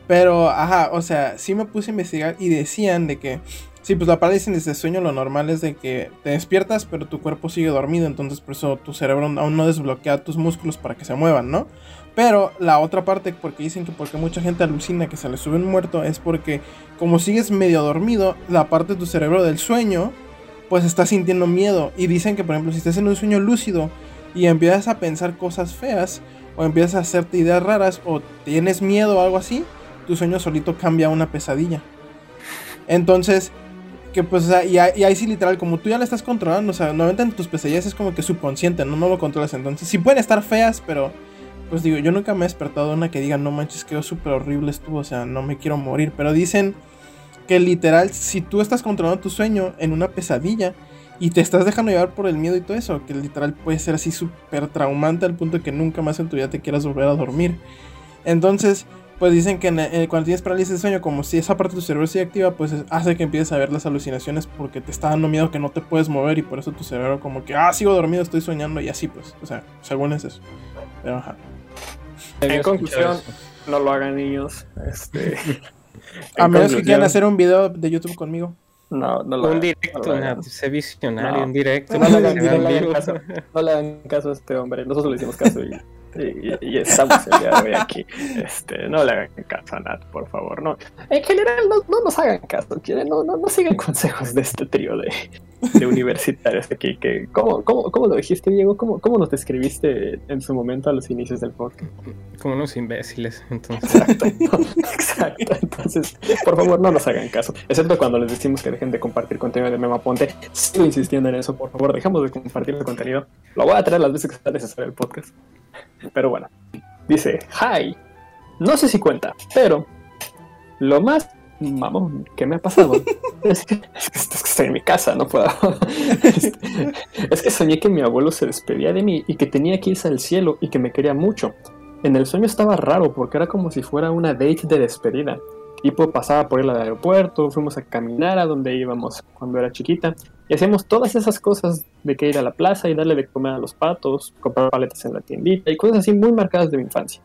Speaker 1: Pero, ajá, o sea, sí me puse a investigar y decían de que, sí, pues la parálisis de sueño lo normal es de que te despiertas, pero tu cuerpo sigue dormido, entonces por eso tu cerebro aún no desbloquea tus músculos para que se muevan, ¿no? Pero la otra parte, porque dicen que porque mucha gente alucina que se le sube un muerto, es porque como sigues medio dormido, la parte de tu cerebro del sueño, pues está sintiendo miedo. Y dicen que, por ejemplo, si estás en un sueño lúcido y empiezas a pensar cosas feas, o empiezas a hacerte ideas raras, o tienes miedo o algo así, tu sueño solito cambia a una pesadilla. Entonces, que pues, o sea, y, ahí sí literal, como tú ya la estás controlando, o sea, normalmente en tus pesadillas es como que subconsciente, ¿no? No lo controlas. Entonces, sí pueden estar feas, pero, pues digo, yo nunca me he despertado una que diga, no manches, quedó súper horrible estuvo, o sea, no me quiero morir. Pero dicen que literal, si tú estás controlando tu sueño en una pesadilla y te estás dejando llevar por el miedo y todo eso, que literal puede ser así súper traumante al punto de que nunca más en tu vida te quieras volver a dormir. Entonces, pues dicen que eh, cuando tienes parálisis de sueño, como si esa parte de tu cerebro sigue activa, pues hace que empieces a ver las alucinaciones porque te está dando miedo que no te puedes mover y por eso tu cerebro como que, ah, sigo dormido, estoy soñando y así pues, o sea, según es eso. Pero ajá.
Speaker 2: En conclusión, no lo hagan niños. Este,
Speaker 1: a menos que quieran hacer un video de YouTube conmigo.
Speaker 2: No, no lo
Speaker 3: Un directo, no sé visionario, un directo.
Speaker 2: No, le hagan, caso, no le hagan caso a este hombre. Nosotros le hicimos caso y y, estamos el día de hoy aquí. Este, no le hagan caso a Nat, por favor. No. En general, no, no nos hagan caso. No, no, no sigan consejos de este trío de, de universitarios aquí. Que, ¿cómo, cómo, cómo lo dijiste, Diego? ¿Cómo, ¿Cómo nos describiste en su momento a los inicios del podcast?
Speaker 3: Como unos imbéciles, entonces.
Speaker 2: Exacto, exacto. Entonces, por favor, no nos hagan caso. Excepto cuando les decimos que dejen de compartir contenido de Mema Ponte. Sigo insistiendo en eso, por favor, dejemos de compartir el contenido. Lo voy a traer las veces que sea necesario el podcast. Pero bueno, dice, hi, no sé si cuenta, pero lo más mamón que me ha pasado es, que, estoy en mi casa, no puedo. es que soñé que mi abuelo se despedía de mí y que tenía que irse al cielo y que me quería mucho. En el sueño estaba raro porque era como si fuera una date de despedida. Tipo pasaba por el aeropuerto, fuimos a caminar a donde íbamos cuando era chiquita y hacíamos todas esas cosas de que ir a la plaza y darle de comer a los patos, comprar paletas en la tiendita y cosas así muy marcadas de mi infancia.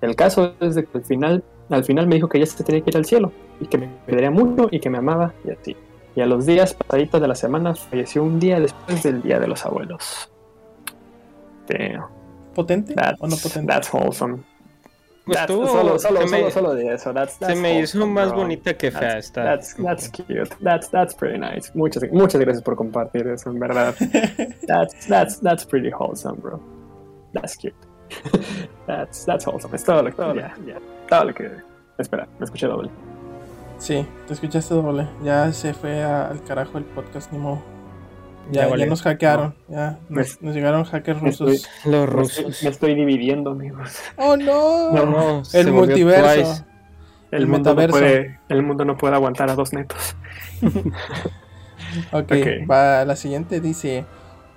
Speaker 2: El caso es de que al final, al final me dijo que ya se tenía que ir al cielo y que me quedaría mucho y que me amaba y así. Y a los días pasaditos de la semana falleció un día después del Día de los Abuelos.
Speaker 1: ¿Potente o no potente?
Speaker 2: That's wholesome.
Speaker 3: That's,
Speaker 2: solo, solo, solo, me, solo, de eso. That's,
Speaker 3: that's se me hizo más bonita que fea
Speaker 2: esta. That's, that's cute. That's, that's pretty nice. Muchas, muchas gracias por compartir eso, en verdad. that's, that's, that's pretty wholesome, bro. That's cute. that's, that's wholesome. Es todo lo que. Todo, yeah, yeah. todo lo que. Espera, me escuché doble.
Speaker 1: Sí, te escuchaste doble. Ya se fue al carajo el podcast, ni modo. Ya, ya, nos hackearon, ya nos, llegaron hackers rusos.
Speaker 2: los rusos. Me estoy dividiendo, amigos.
Speaker 1: Oh no.
Speaker 3: No, no.
Speaker 1: El multiverso.
Speaker 2: El, mundo metaverso. No puede, el mundo no puede aguantar a dos netos.
Speaker 1: ok, va la siguiente dice.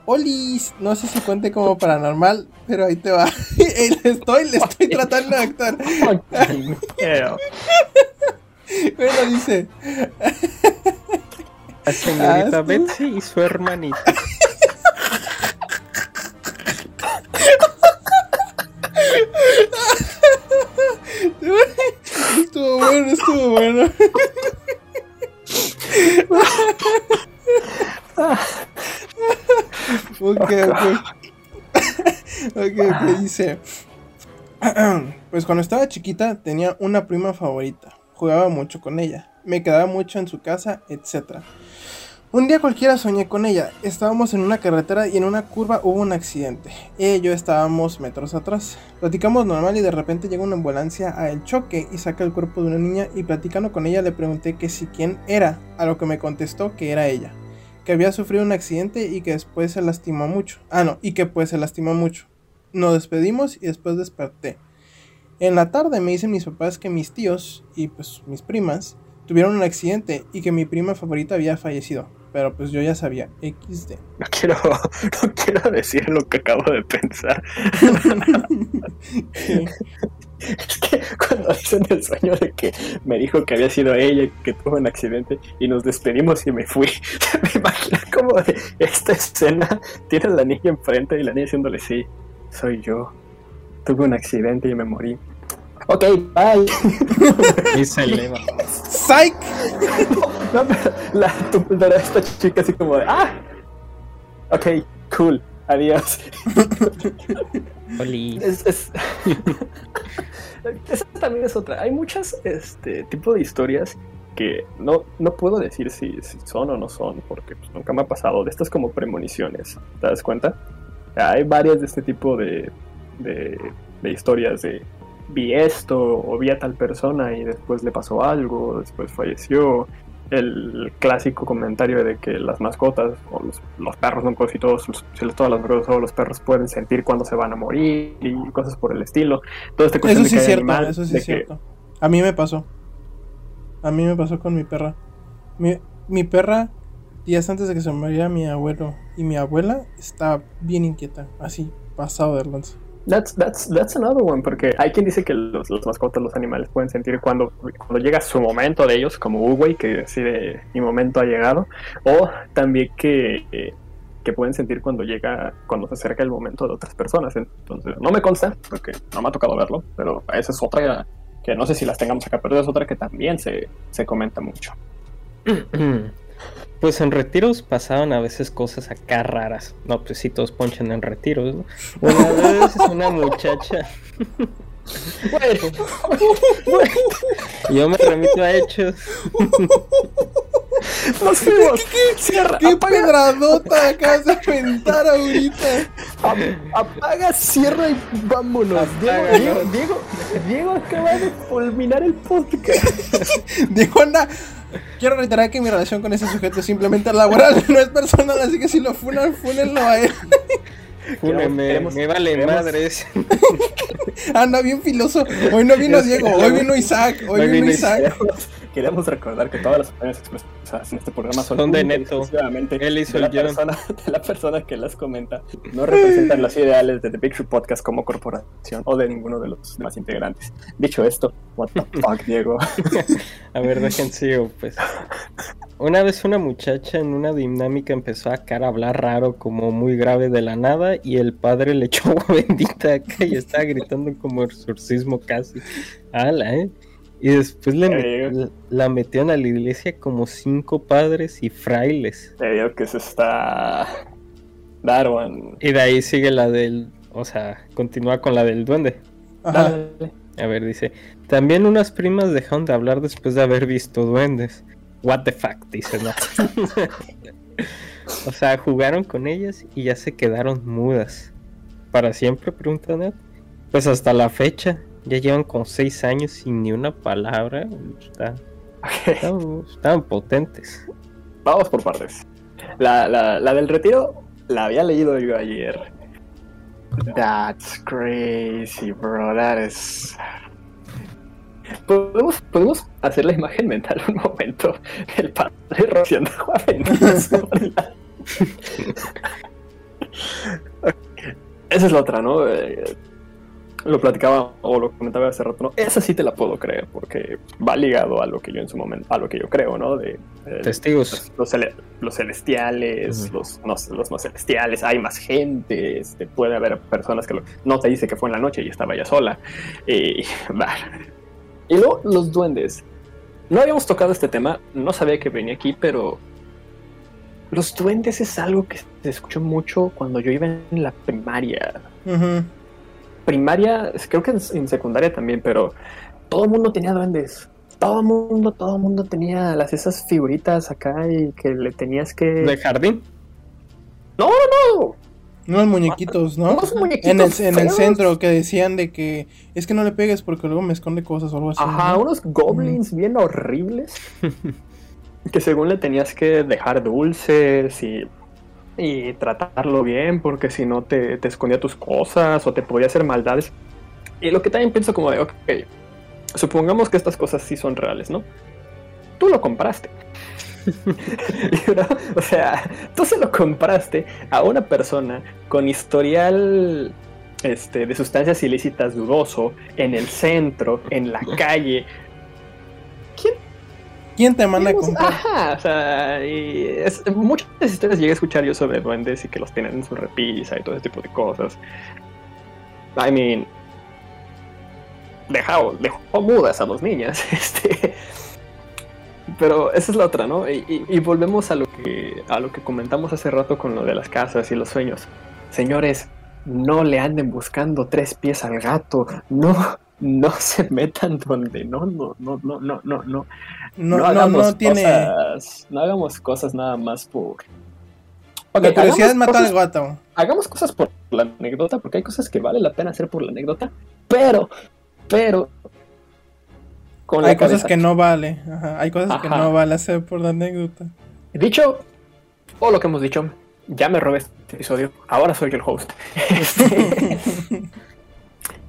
Speaker 1: Olis, no sé si cuente como paranormal, pero ahí te va. estoy, le estoy tratando de actuar. bueno, dice.
Speaker 3: La señorita Betsy y su hermanita.
Speaker 1: estuvo bueno, estuvo bueno. ok, ok. ok, ok, dice. Pues cuando estaba chiquita tenía una prima favorita. Jugaba mucho con ella. Me quedaba mucho en su casa, etc. Un día cualquiera soñé con ella. Estábamos en una carretera y en una curva hubo un accidente. Ella y yo estábamos metros atrás. Platicamos normal y de repente llega una ambulancia a el choque y saca el cuerpo de una niña y platicando con ella le pregunté que si quién era, a lo que me contestó que era ella. Que había sufrido un accidente y que después se lastimó mucho. Ah, no, y que pues se lastimó mucho. Nos despedimos y después desperté. En la tarde me dicen mis papás que mis tíos y pues mis primas tuvieron un accidente y que mi prima favorita había fallecido pero pues yo ya sabía, XD.
Speaker 2: No quiero, no quiero decir lo que acabo de pensar. es que cuando dicen el sueño de que me dijo que había sido ella que tuvo un accidente y nos despedimos y me fui, me imagino como de esta escena tiene a la niña enfrente y la niña diciéndole sí, soy yo, tuve un accidente y me morí. Ok, bye.
Speaker 3: Y se eleva.
Speaker 1: ¡Psych!
Speaker 2: No, pero, la, pero esta chica así como de ¡Ah! Ok, cool. Adiós. Es, es... Esa también es otra. Hay muchas este tipo de historias que no, no puedo decir si, si son o no son, porque pues, nunca me ha pasado. De estas como premoniciones, ¿te das cuenta? Hay varias de este tipo de, de, de historias de vi esto o vi a tal persona y después le pasó algo, después falleció. El clásico comentario de que las mascotas o los, perros, no si todos, todas las mascotas o los perros pueden sentir cuando se van a morir y cosas por el estilo. Todo este
Speaker 1: eso sí es cierto, eso sí es cierto. A mí me pasó. A mí me pasó con mi perra. Mi, mi perra, días antes de que se muriera mi abuelo y mi abuela, estaba bien inquieta, así, pasado de lanza.
Speaker 2: That's, that's, that's another one, porque hay quien dice que los, las mascotas, los animales pueden sentir cuando, cuando llega su momento de ellos, como Uwey, que decide mi momento ha llegado, o también que, que pueden sentir cuando llega, cuando se acerca el momento de otras personas. Entonces, no me consta, porque no me ha tocado verlo, pero esa es otra que no sé si las tengamos acá, pero es otra que también se, se comenta mucho.
Speaker 3: Pues en retiros pasaban a veces cosas acá raras. No, pues sí, todos ponchan en retiros. Una vez una muchacha. Bueno, yo me remito a hechos.
Speaker 1: Nos fuimos. ¿Qué, qué, cierra, qué pedradota acabas de aventar ahorita?
Speaker 2: Apaga, cierra y vámonos. Diego, Diego, Diego, Diego acaba de fulminar el podcast.
Speaker 1: Diego anda Quiero reiterar que mi relación con ese sujeto es simplemente laboral, no es personal, así que si lo funan, funenlo a él.
Speaker 3: Fúneme, me vale madres.
Speaker 1: Anda bien filoso. Hoy no vino Diego, hoy vino Isaac, hoy, vino, Isaac.
Speaker 2: Queremos recordar que todas las opiniones expresadas en este programa son,
Speaker 3: son de neto.
Speaker 2: Él hizo de, la persona, de la persona que las comenta. No representan los ideales de The Big Show Podcast como corporación o de ninguno de los demás integrantes. Dicho esto, what the fuck, Diego.
Speaker 3: a ver, dejen sigo, pues. Una vez una muchacha en una dinámica empezó a cara hablar raro, como muy grave de la nada, y el padre le echó agua bendita acá y estaba gritando como exorcismo casi. Ala, ¿eh? Y después le la metieron a la iglesia como cinco padres y frailes.
Speaker 2: Te digo que se está. Darwin.
Speaker 3: Y de ahí sigue la del. O sea, continúa con la del duende.
Speaker 1: Ajá.
Speaker 3: A ver, dice. También unas primas dejaron de hablar después de haber visto duendes. What the fuck, dice, no. o sea, jugaron con ellas y ya se quedaron mudas. ¿Para siempre? Pregunta Ned. Pues hasta la fecha. Ya llevan con seis años sin ni una palabra. Está, estaban, potentes.
Speaker 2: Vamos por partes. La, la, la, del retiro la había leído yo ayer. That's crazy, bro. That is. ¿Podemos, podemos hacer la imagen mental un momento. El padre rociando agua Esa es la otra, ¿no? Lo platicaba o lo comentaba hace rato, ¿no? Esa sí te la puedo creer porque va ligado a lo que yo en su momento, a lo que yo creo, ¿no? De,
Speaker 3: testigos.
Speaker 2: Los, los celestiales, los, no, los no celestiales, hay más gente, este, puede haber personas que no te dice que fue en la noche y estaba ya sola. Y, y luego los duendes. No habíamos tocado este tema, no sabía que venía aquí, pero los duendes es algo que se escuchó mucho cuando yo iba en la primaria primaria, creo que en, secundaria también, pero todo el mundo tenía duendes. Todo el mundo, todo el mundo tenía las esas figuritas acá y que le tenías que.
Speaker 3: ¿De jardín?
Speaker 2: No, no, no.
Speaker 1: Unos muñequitos, ¿no?
Speaker 2: muñequitos
Speaker 1: en, el, en el, centro que decían de que es que no le pegues porque luego me esconde cosas o algo así.
Speaker 2: Ajá, unos goblins bien horribles. que según le tenías que dejar dulces y y tratarlo bien, porque si no te, te, escondía tus cosas o te podía hacer maldades. Y lo que también pienso como de, ok, supongamos que estas cosas sí son reales, ¿no? Tú lo compraste. o sea, tú se lo compraste a una persona con historial este, de sustancias ilícitas dudoso en el centro, en la calle. ¿Quién
Speaker 1: ¿Quién te manda a comprar?
Speaker 2: Ajá, o sea, y es, muchas historias llegué a escuchar yo sobre duendes y que los tienen en su repisa y todo ese tipo de cosas. I mean, dejó, dejó mudas a dos niñas, este. Pero esa es la otra, ¿no? Y, y, volvemos a lo que a lo que comentamos hace rato con lo de las casas y los sueños. Señores, no le anden buscando tres pies al gato, no, no se metan donde no, no, no, no, no, no, no. No, hagamos no, tiene. Cosas, no hagamos cosas nada más por.
Speaker 1: Okay, la curiosidad matar al gato.
Speaker 2: Hagamos cosas por la anécdota, porque hay cosas que vale la pena hacer por la anécdota, pero, pero.
Speaker 1: Con hay cosas que no vale. Ajá, hay cosas que no vale hacer por la anécdota.
Speaker 2: Dicho, o lo que hemos dicho, ya me robé este episodio, ahora soy el host.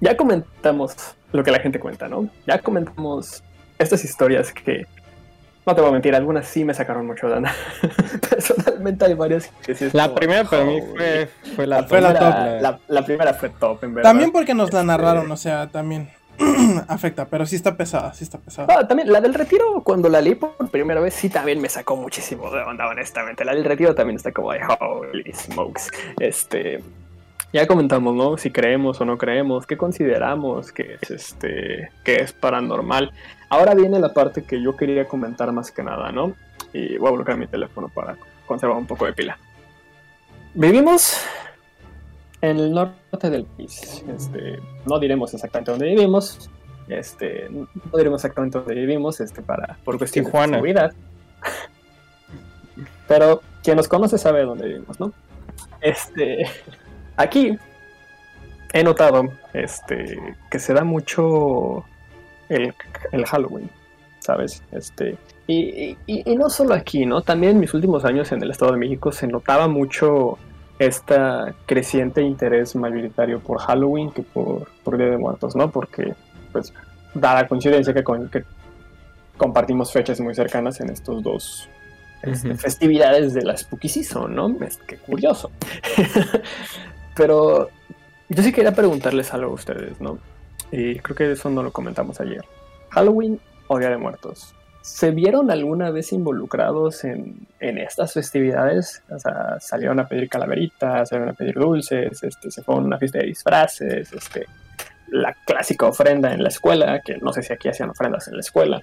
Speaker 2: Ya comentamos lo que la gente cuenta, ¿no? Ya comentamos estas historias que, no te voy a mentir, algunas sí me sacaron mucho de Personalmente hay varias que sí.
Speaker 3: La primera para mí fue, fue, la,
Speaker 2: fue la, top. La, primera fue top, en verdad.
Speaker 1: También porque nos la este, narraron, o sea, también afecta, pero sí está pesada, sí está pesada.
Speaker 2: Ah, también la del retiro, cuando la leí por primera vez, sí también me sacó muchísimo de onda, honestamente. La del retiro también está como de holy smokes. Este, ya comentamos, ¿no? Si creemos o no creemos, qué consideramos que es este, que es paranormal. Ahora viene la parte que yo quería comentar más que nada, ¿no? y voy a bloquear mi teléfono para conservar un poco de pila. Vivimos en el norte del país. Este, no diremos exactamente dónde vivimos. Este, no diremos exactamente dónde vivimos, este, para, por cuestión de seguridad. Pero quien nos conoce sabe dónde vivimos, ¿no? Este, aquí he notado este, que se da mucho el, Halloween, ¿sabes? Este, y, y, no solo aquí, ¿no? También en mis últimos años en el Estado de México se notaba mucho este creciente interés mayoritario por Halloween que por, por Día de Muertos, ¿no? Porque, pues, da la coincidencia que, que compartimos fechas muy cercanas en estos dos este, festividades de la Spooky Season, ¿no? Es que curioso. Pero yo sí quería preguntarles algo a ustedes, ¿no? Y creo que eso no lo comentamos ayer. Halloween o Día de Muertos. ¿Se vieron alguna vez involucrados en, estas festividades? O sea, salieron a pedir calaveritas, salieron a pedir dulces, este, se fueron a una fiesta de disfraces, este, la clásica ofrenda en la escuela, que no sé si aquí hacían ofrendas en la escuela.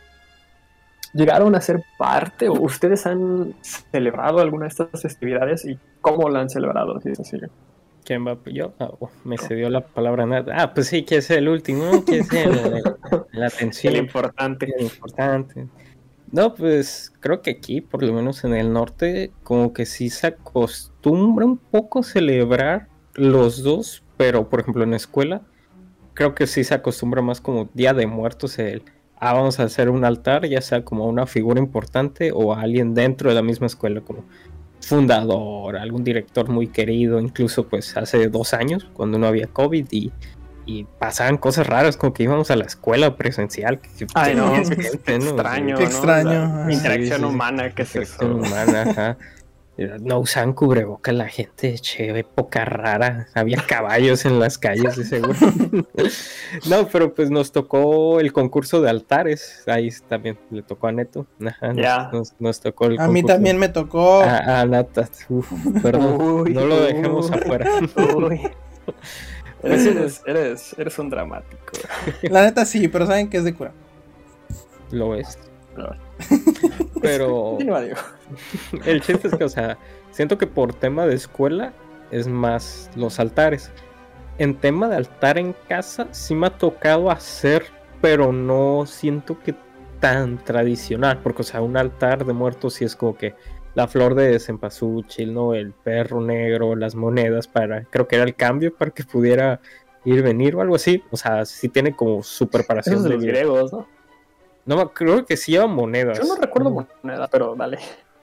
Speaker 2: ¿Llegaron a ser parte o ustedes han celebrado alguna de estas festividades y cómo la han celebrado? Si es así.
Speaker 3: ¿Quién va? Yo, ah, oh, me cedió la palabra nada. Ah, pues sí, que es el último, que es el, la atención.
Speaker 2: El importante.
Speaker 3: El importante. No, pues creo que aquí, por lo menos en el norte, como que sí se acostumbra un poco celebrar los dos, pero por ejemplo en la escuela, creo que sí se acostumbra más como Día de Muertos el, ah, vamos a hacer un altar, ya sea como una figura importante o a alguien dentro de la misma escuela, como fundador, algún director muy querido, incluso pues hace dos años, cuando no había COVID y, pasaban cosas raras, como que íbamos a la escuela presencial.
Speaker 2: Que, Ay, no, extraño.
Speaker 1: Qué extraño.
Speaker 2: interacción humana, que es
Speaker 3: eso? humana, ajá. No usaban cubreboca la gente, che, época rara. Había caballos en las calles, de seguro. no, pero pues nos tocó el concurso de altares. Ahí también le tocó a Neto.
Speaker 2: Ajá,
Speaker 3: nos, tocó el
Speaker 1: A mí también me tocó.
Speaker 3: A, Nata. perdón. no lo dejemos afuera.
Speaker 2: Eres, eres, eres, un dramático.
Speaker 1: La neta sí, pero saben que es de cura.
Speaker 3: Lo es. Pero. el chiste es que, o sea, siento que por tema de escuela es más los altares. En tema de altar en casa, sí me ha tocado hacer, pero no siento que tan tradicional. Porque, o sea, un altar de muertos sí es como que la flor de cempasúchil, ¿no? El perro negro, las monedas para. Creo que era el cambio para que pudiera ir, venir o algo así. O sea, sí tiene como su preparación.
Speaker 2: de los griegos, ¿no?
Speaker 3: No, creo que sí lleva monedas.
Speaker 2: Yo no recuerdo monedas, pero dale.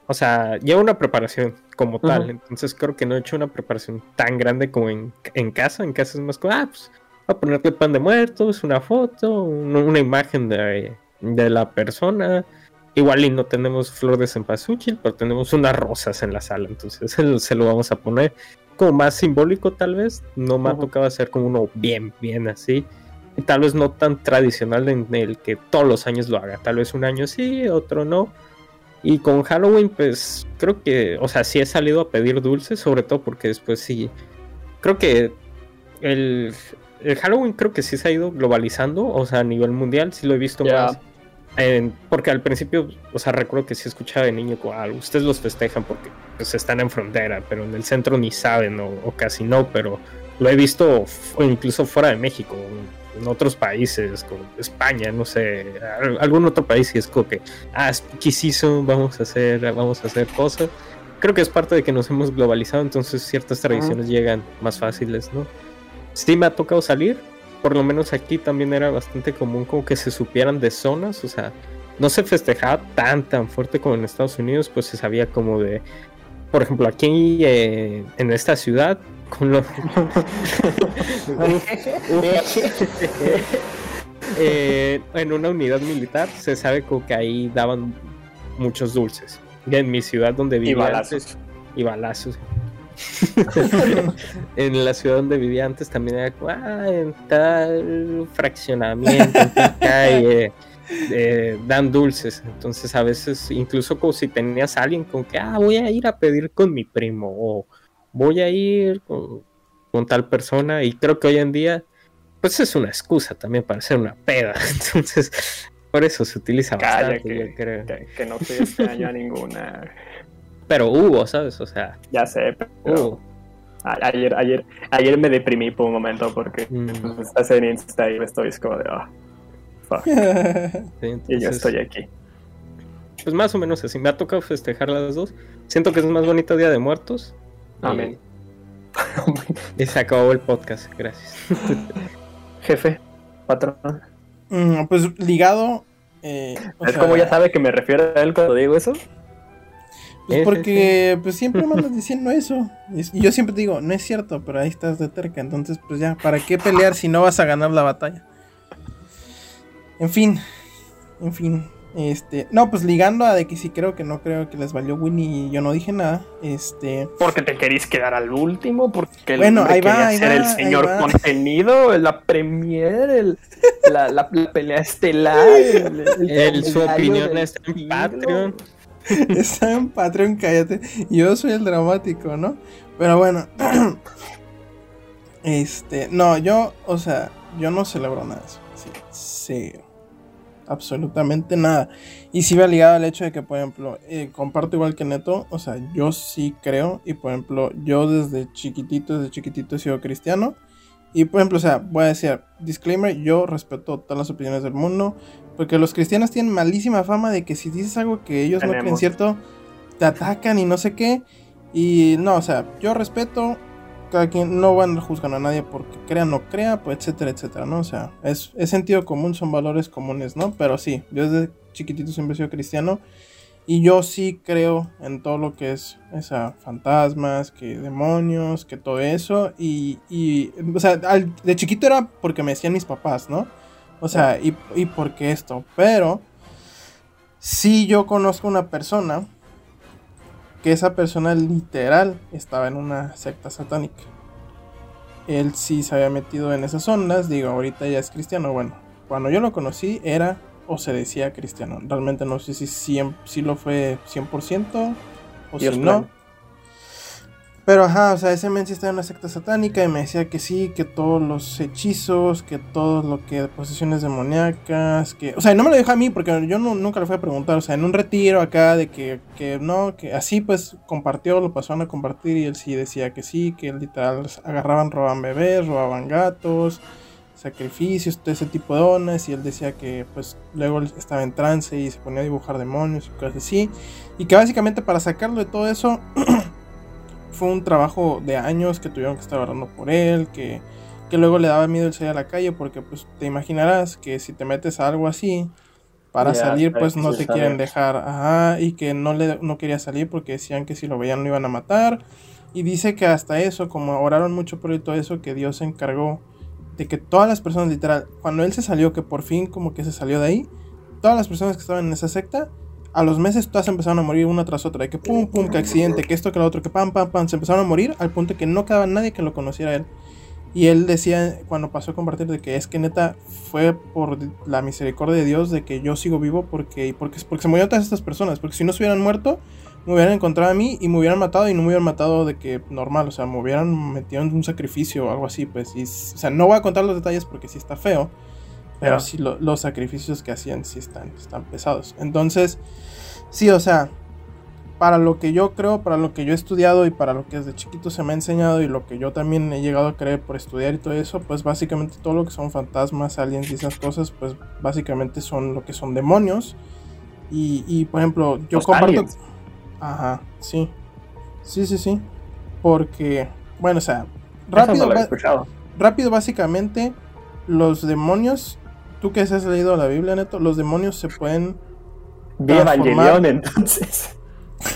Speaker 3: O sea, lleva una preparación como tal. Entonces creo que no he hecho una preparación tan grande como en, casa. En casa es más como, ah, pues, voy a ponerle pan de muertos, una foto, una, imagen de, la persona. Igual y no tenemos flor de cempasúchil, pero tenemos unas rosas en la sala. Entonces se lo vamos a poner como más simbólico tal vez. No me ha tocado hacer como uno bien, bien así tal vez no tan tradicional en el que todos los años lo haga. Tal vez un año sí, otro no. Y con Halloween, pues creo que, o sea, sí he salido a pedir dulces, sobre todo porque después sí. Creo que el, Halloween creo que sí se ha ido globalizando, o sea, a nivel mundial, sí lo he visto más. porque al principio, o sea, recuerdo que sí escuchaba de niño, ah, ustedes los festejan porque pues, están en frontera, pero en el centro ni saben o, o casi no, pero lo he visto incluso fuera de México en otros países, como España, no sé, algún otro país y es como que, ah, quisísimo, vamos a hacer, vamos a hacer cosas. Creo que es parte de que nos hemos globalizado, entonces ciertas tradiciones llegan más fáciles, ¿no? Sí me ha tocado salir, por lo menos aquí también era bastante común como que se supieran de zonas, o sea, no se festejaba tan tan fuerte como en Estados Unidos, pues se sabía como de, por ejemplo, aquí eh, en esta ciudad Eh, en una unidad militar se sabe que ahí daban muchos dulces. en mi ciudad donde vivía
Speaker 2: y balazos.
Speaker 3: y balazos. en la ciudad donde vivía antes también era ah, en tal fraccionamiento, en tal calle, eh, dan dulces. Entonces a veces, incluso como si tenías a alguien con que, ah, voy a ir a pedir con mi primo o voy a ir con, tal persona y creo que hoy en día pues es una excusa también para hacer una peda. Entonces, Por eso se utiliza
Speaker 2: bastante, que, creo. Que, no te extraña ninguna.
Speaker 3: Pero hubo, ¿sabes? O sea.
Speaker 2: Ya sé, pero. Ayer, ayer, ayer me deprimí por un momento porque mm. estás en Insta y me estoy como de. Oh, fuck. y yo estoy aquí.
Speaker 3: Pues más o menos así. Me ha tocado festejar las dos. Siento que es más bonito Día de Muertos.
Speaker 2: Amén.
Speaker 3: Y, se acabó el podcast. Gracias.
Speaker 2: Jefe, patrón.
Speaker 1: Mm, pues ligado. Eh,
Speaker 2: ¿Es como ya sabe que me refiero a él cuando digo eso?
Speaker 1: Pues porque pues siempre me andas diciendo eso. Y yo siempre digo, no es cierto, pero ahí estás de terca. Entonces, pues ya, ¿para qué pelear si no vas a ganar la batalla? En fin, en fin. Este, no, pues ligando a de que sí creo que no creo que les valió Winnie y yo no dije nada. Este.
Speaker 2: Porque te querís quedar al último, porque
Speaker 1: el bueno, ahí va, ahí
Speaker 2: ser el señor contenido, la premier, el, la, la, pelea estelar,
Speaker 3: el, su opinión está en Patreon.
Speaker 1: Está en Patreon, cállate. Yo soy el dramático, ¿no? Pero bueno. Este, no, yo, o sea, yo no celebro nada de eso. Sí, sí absolutamente nada. Y si va ligado al hecho de que, por ejemplo, eh, comparto igual que Neto, o sea, yo sí creo, y por ejemplo, yo desde chiquitito, desde chiquitito he sido cristiano. Y por ejemplo, o sea, voy a decir, disclaimer, yo respeto todas las opiniones del mundo, porque los cristianos tienen malísima fama de que si dices algo que ellos no creen cierto, te atacan y no sé qué. Y no, o sea, yo respeto, cada quien no van a juzgar a nadie porque crea o no crea, pues etcétera, etcétera, ¿no? O sea, es, sentido común, son valores comunes, ¿no? Pero sí, yo desde chiquitito siempre he sido cristiano y yo sí creo en todo lo que es esa fantasmas, que demonios, que todo eso y, y o sea, de chiquito era porque me decían mis papás, ¿no? O sea, y, y porque esto. Pero, si yo conozco una persona que esa persona literal estaba en una secta satánica. Él sí se había metido en esas ondas, digo, ahorita ya es cristiano. Bueno, cuando yo lo conocí era o se decía cristiano. Realmente no sé si, si lo fue 100% o si no. Pero ajá, o sea, ese men sí en una secta satánica y me decía que sí, que todos los hechizos, que todo lo que posesiones demoníacas, que... O sea, no me lo dijo a mí porque yo nunca le fui a preguntar, o sea, en un retiro acá de que, que no, que así pues compartió, lo pasaron a compartir y él sí decía que sí, que literal agarraban, robaban bebés, robaban gatos, sacrificios, todo ese tipo de donas y él decía que pues luego estaba en trance y se ponía a dibujar demonios y cosas así. Y que básicamente para sacarlo de todo eso... fue un trabajo de años que tuvieron que estar orando por él, que, luego le daba miedo el salir a la calle porque pues te imaginarás que si te metes a algo así para salir pues no te quieren dejar, ajá, y que no le no quería salir porque decían que si lo veían lo iban a matar. Y dice que hasta eso, como oraron mucho por él todo eso, que Dios se encargó de que todas las personas literal, cuando él se salió, que por fin como que se salió de ahí, todas las personas que estaban en esa secta a los meses todas empezaron a morir una tras otra. De que pum, pum, que accidente, que esto, que lo otro, que pam, pam, pam. Se empezaron a morir al punto que no quedaba nadie que lo conociera él. Y él decía cuando pasó a compartir de que es que neta fue por la misericordia de Dios de que yo sigo vivo porque, porque, porque se murieron todas estas personas. Porque si no se hubieran muerto, me hubieran encontrado a mí y me hubieran matado y no me hubieran matado de que normal. O sea, me hubieran metido en un sacrificio o algo así. Pues, y, o sea, no voy a contar los detalles porque sí está feo. Pero sí, los sacrificios que hacían sí están, están pesados. Entonces, sí, o sea, para lo que yo creo, para lo que yo he estudiado y para lo que desde chiquito se me ha enseñado y lo que yo también he llegado a creer por estudiar y todo eso, pues básicamente todo lo que son fantasmas, aliens y esas cosas, pues básicamente son lo que son demonios. Y, y por ejemplo, yo comparto... Ajá, sí. Sí, sí, sí. Porque, bueno, o sea, rápido, rápido básicamente, los demonios tú que has leído la Biblia, Neto, los demonios se pueden.
Speaker 2: Vi Evangelion entonces.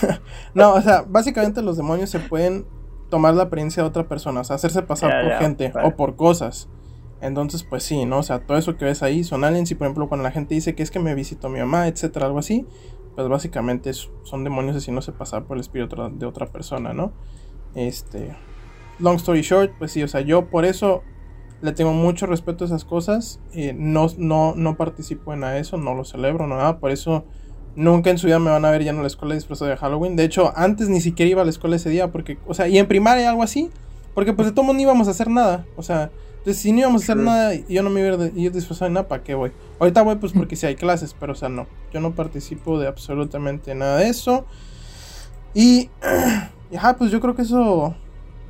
Speaker 1: no, o sea, básicamente los demonios se pueden tomar la apariencia de otra persona, o sea, hacerse pasar por gente o por cosas. Entonces, pues sí, ¿no? O sea, todo eso que ves ahí son aliens y por ejemplo cuando la gente dice que es que me visitó mi mamá, etcétera, algo así, pues básicamente son demonios haciéndose pasar por el espíritu de otra persona, ¿no? Este, long story short, pues sí, o sea, yo por eso le tengo mucho respeto a esas cosas. Eh, no, no, no participo en eso, no lo celebro, no nada. Por eso nunca en su vida me van a ver ya en la escuela disfrazado de Halloween. De hecho, antes ni siquiera iba a la escuela ese día, porque, o sea, y en primaria algo así, porque pues de todo mundo íbamos a hacer nada. O sea, Entonces, si no íbamos a hacer nada y yo no me iba a ir disfrazado de nada, ¿para qué voy? Ahorita voy pues porque si hay clases, pero o sea, no. Yo no participo de absolutamente nada de eso. Y, ajá, pues yo creo que eso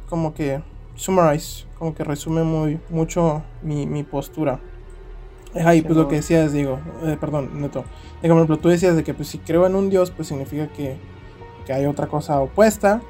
Speaker 1: como que summarize, como que resume muy mucho mi, mi postura. Ajá, y pues lo que decías, digo, eh, perdón, Neto. Por ejemplo, tú decías de que pues si creo en un Dios, pues significa que, que hay otra cosa opuesta.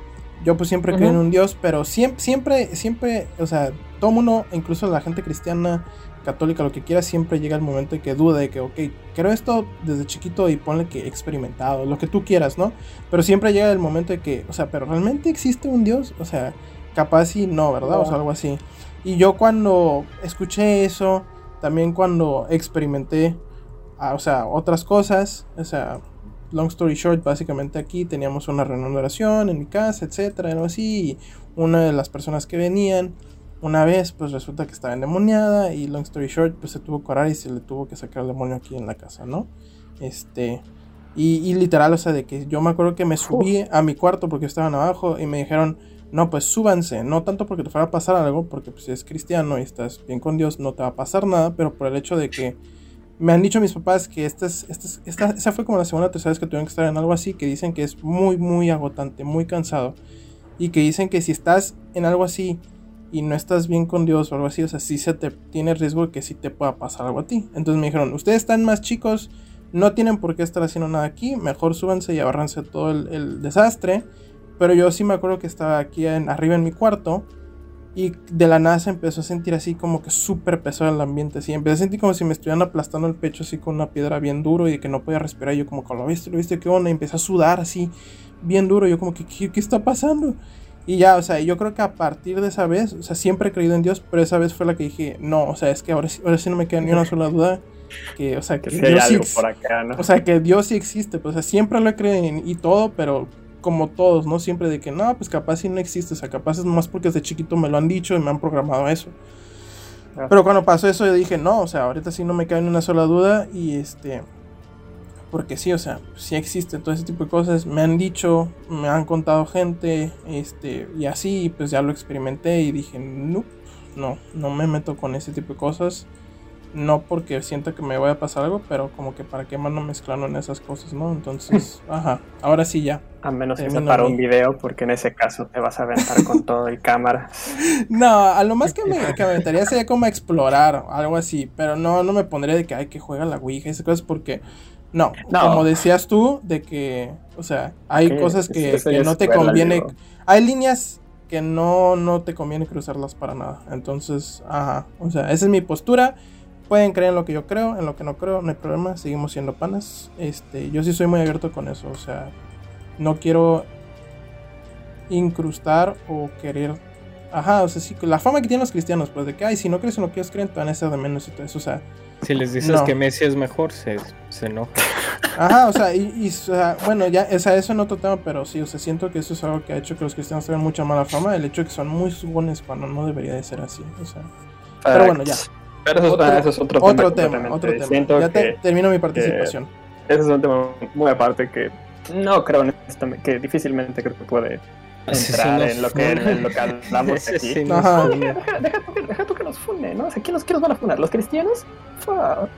Speaker 1: Yo pues siempre creo en un Dios, pero siempre, siempre, siempre, o sea, todo mundo, incluso la gente cristiana, católica, lo que quiera, siempre llega el momento de que duda de que, ok, creo esto desde chiquito y ponle que experimentado, lo que tú quieras, ¿no? Pero siempre llega el momento de que, o sea, pero realmente existe un Dios, o sea, capaz y no, ¿verdad? O sea, algo así. Y yo cuando escuché eso, también cuando experimenté, ah, o sea, otras cosas, o sea, long story short, básicamente aquí teníamos una reunión de oración en mi casa, etcétera, algo así, y una de las personas que venían, una vez, pues resulta que estaba endemoniada, y long story short, pues se tuvo que orar y se le tuvo que sacar el demonio aquí en la casa, ¿no? Este, y, literal, o sea, de que yo me acuerdo que me subí a mi cuarto porque estaban abajo y me dijeron, no, pues súbanse, no tanto porque te fuera a pasar algo, porque pues si eres cristiano y estás bien con Dios, no te va a pasar nada, pero por el hecho de que me han dicho mis papás que esta, es, esta, esa fue como la segunda o tercera vez que tuvieron que estar en algo así, que dicen que es muy, muy agotante, muy cansado, y que dicen que si estás en algo así y no estás bien con Dios o algo así, o sea, sí se te tiene riesgo de que sí te pueda pasar algo a ti. Entonces me dijeron, ustedes están más chicos, no tienen por qué estar haciendo nada aquí, mejor súbanse y abarranse todo el desastre pero yo sí me acuerdo que estaba aquí en, arriba en mi cuarto. Y de la nada se empezó a sentir así como que súper pesado el ambiente. Así empecé a sentir como si me estuvieran aplastando el pecho así con una piedra bien duro y que no podía respirar. Yo como, ¿lo viste? ¿Lo viste? ¿Qué onda? Y empecé a sudar así bien duro. Yo como, ¿qué, qué, está pasando? Y ya, o sea, yo creo que a partir de esa vez, o sea, siempre he creído en Dios, pero esa vez fue la que dije, no, o sea, es que ahora, ahora sí no me queda ni una sola duda. Que, o sea, que, Dios sí, O sea, que Dios sí existe. Pues, o sea, siempre lo he creído y todo, pero como todos, ¿no? Siempre de que no, pues capaz si no existe, o sea, capaz es más porque desde chiquito me lo han dicho y me han programado eso. Ah. Pero cuando pasó eso yo dije, no, o sea, ahorita sí no me cae ni una sola duda y este... Porque sí, o sea, sí existe todo ese tipo de cosas. Me han dicho, me han contado gente, este, y así, pues ya lo experimenté y dije, no, no, no me meto con ese tipo de cosas no porque siento que me vaya a pasar algo, pero como que para qué más no mezclarlo en esas cosas, ¿no? Entonces, ajá, ahora sí ya.
Speaker 2: A menos que se para un video, porque en ese caso te vas a aventar con todo y cámara.
Speaker 1: No, a lo más que me, que aventaría sería como explorar, algo así, pero no, no me pondría de que hay que juega la Ouija y esas cosas porque... No, como decías tú, de que, o sea, hay cosas que, que no te conviene, hay líneas que no, no te conviene cruzarlas para nada. Entonces, ajá, o sea, esa es mi postura. Pueden creer en lo que yo creo, en lo que no creo, no hay problema, seguimos siendo panas. Este, yo sí soy muy abierto con eso, o sea, no quiero incrustar o querer. Ajá, o sea, sí, la fama que tienen los cristianos, pues de que, ay, si no crees en lo que ellos creen, te van a ser de menos y todo eso, o sea.
Speaker 3: Si les dices que Messi es mejor, se, se enoja.
Speaker 1: Ajá, o sea, y, bueno, ya, o sea, eso en otro tema, pero sí, o sea, siento que eso es algo que ha hecho que los cristianos tengan mucha mala fama, el hecho de que son muy subones cuando no debería de ser así, o sea. Pero bueno, ya.
Speaker 2: Pero eso, otro, es otro,
Speaker 1: otro tema. Otro tema. Ya termino mi participación.
Speaker 2: ese es un tema muy aparte que no creo que difícilmente creo que puede entrar en lo, que, en lo que hablamos aquí. deja, deja, tú que nos funde, ¿no? O sea, ¿quién nos, van a fundar? ¿Los cristianos?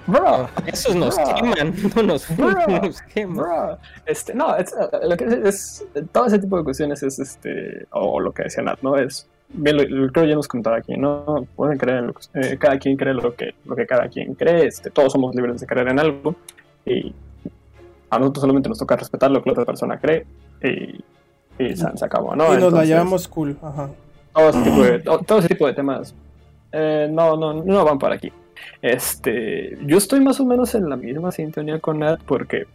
Speaker 3: bro. Ah, esos nos queman, no nos funden, nos queman. Bro.
Speaker 2: Este, no, es, lo que es, todo ese tipo de cuestiones es, este, o lo que decía Nat, ¿no? Es creo ya hemos contado aquí, ¿no? Pueden creer en lo que, eh, cada quien cree lo que, lo que cada quien cree, este, todos somos libres de creer en algo y a nosotros solamente nos toca respetar lo que la otra persona cree y, y se, acabó, ¿no?
Speaker 1: Y nos la llevamos cool, ajá.
Speaker 2: Todo ese tipo de, todo, ese tipo de temas eh, no, no, no van para aquí. Este, yo estoy más o menos en la misma sintonía con Nat porque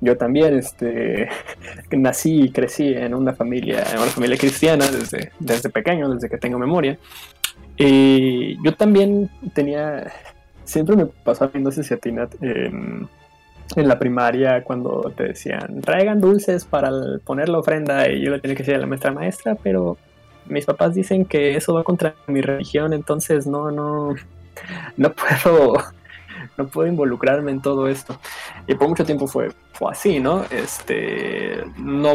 Speaker 2: yo también este, nací y crecí en una familia, en una familia cristiana desde, desde pequeño, desde que tengo memoria. Y yo también tenía, siempre me pasaba viendo ese Nat en, en la primaria cuando te decían, traigan dulces para poner la ofrenda y yo le tenía que decir a la maestra maestra, pero mis papás dicen que eso va contra mi religión, entonces no, no, no puedo no puedo involucrarme en todo esto. Y por mucho tiempo fue, fue así, ¿no? Este, no,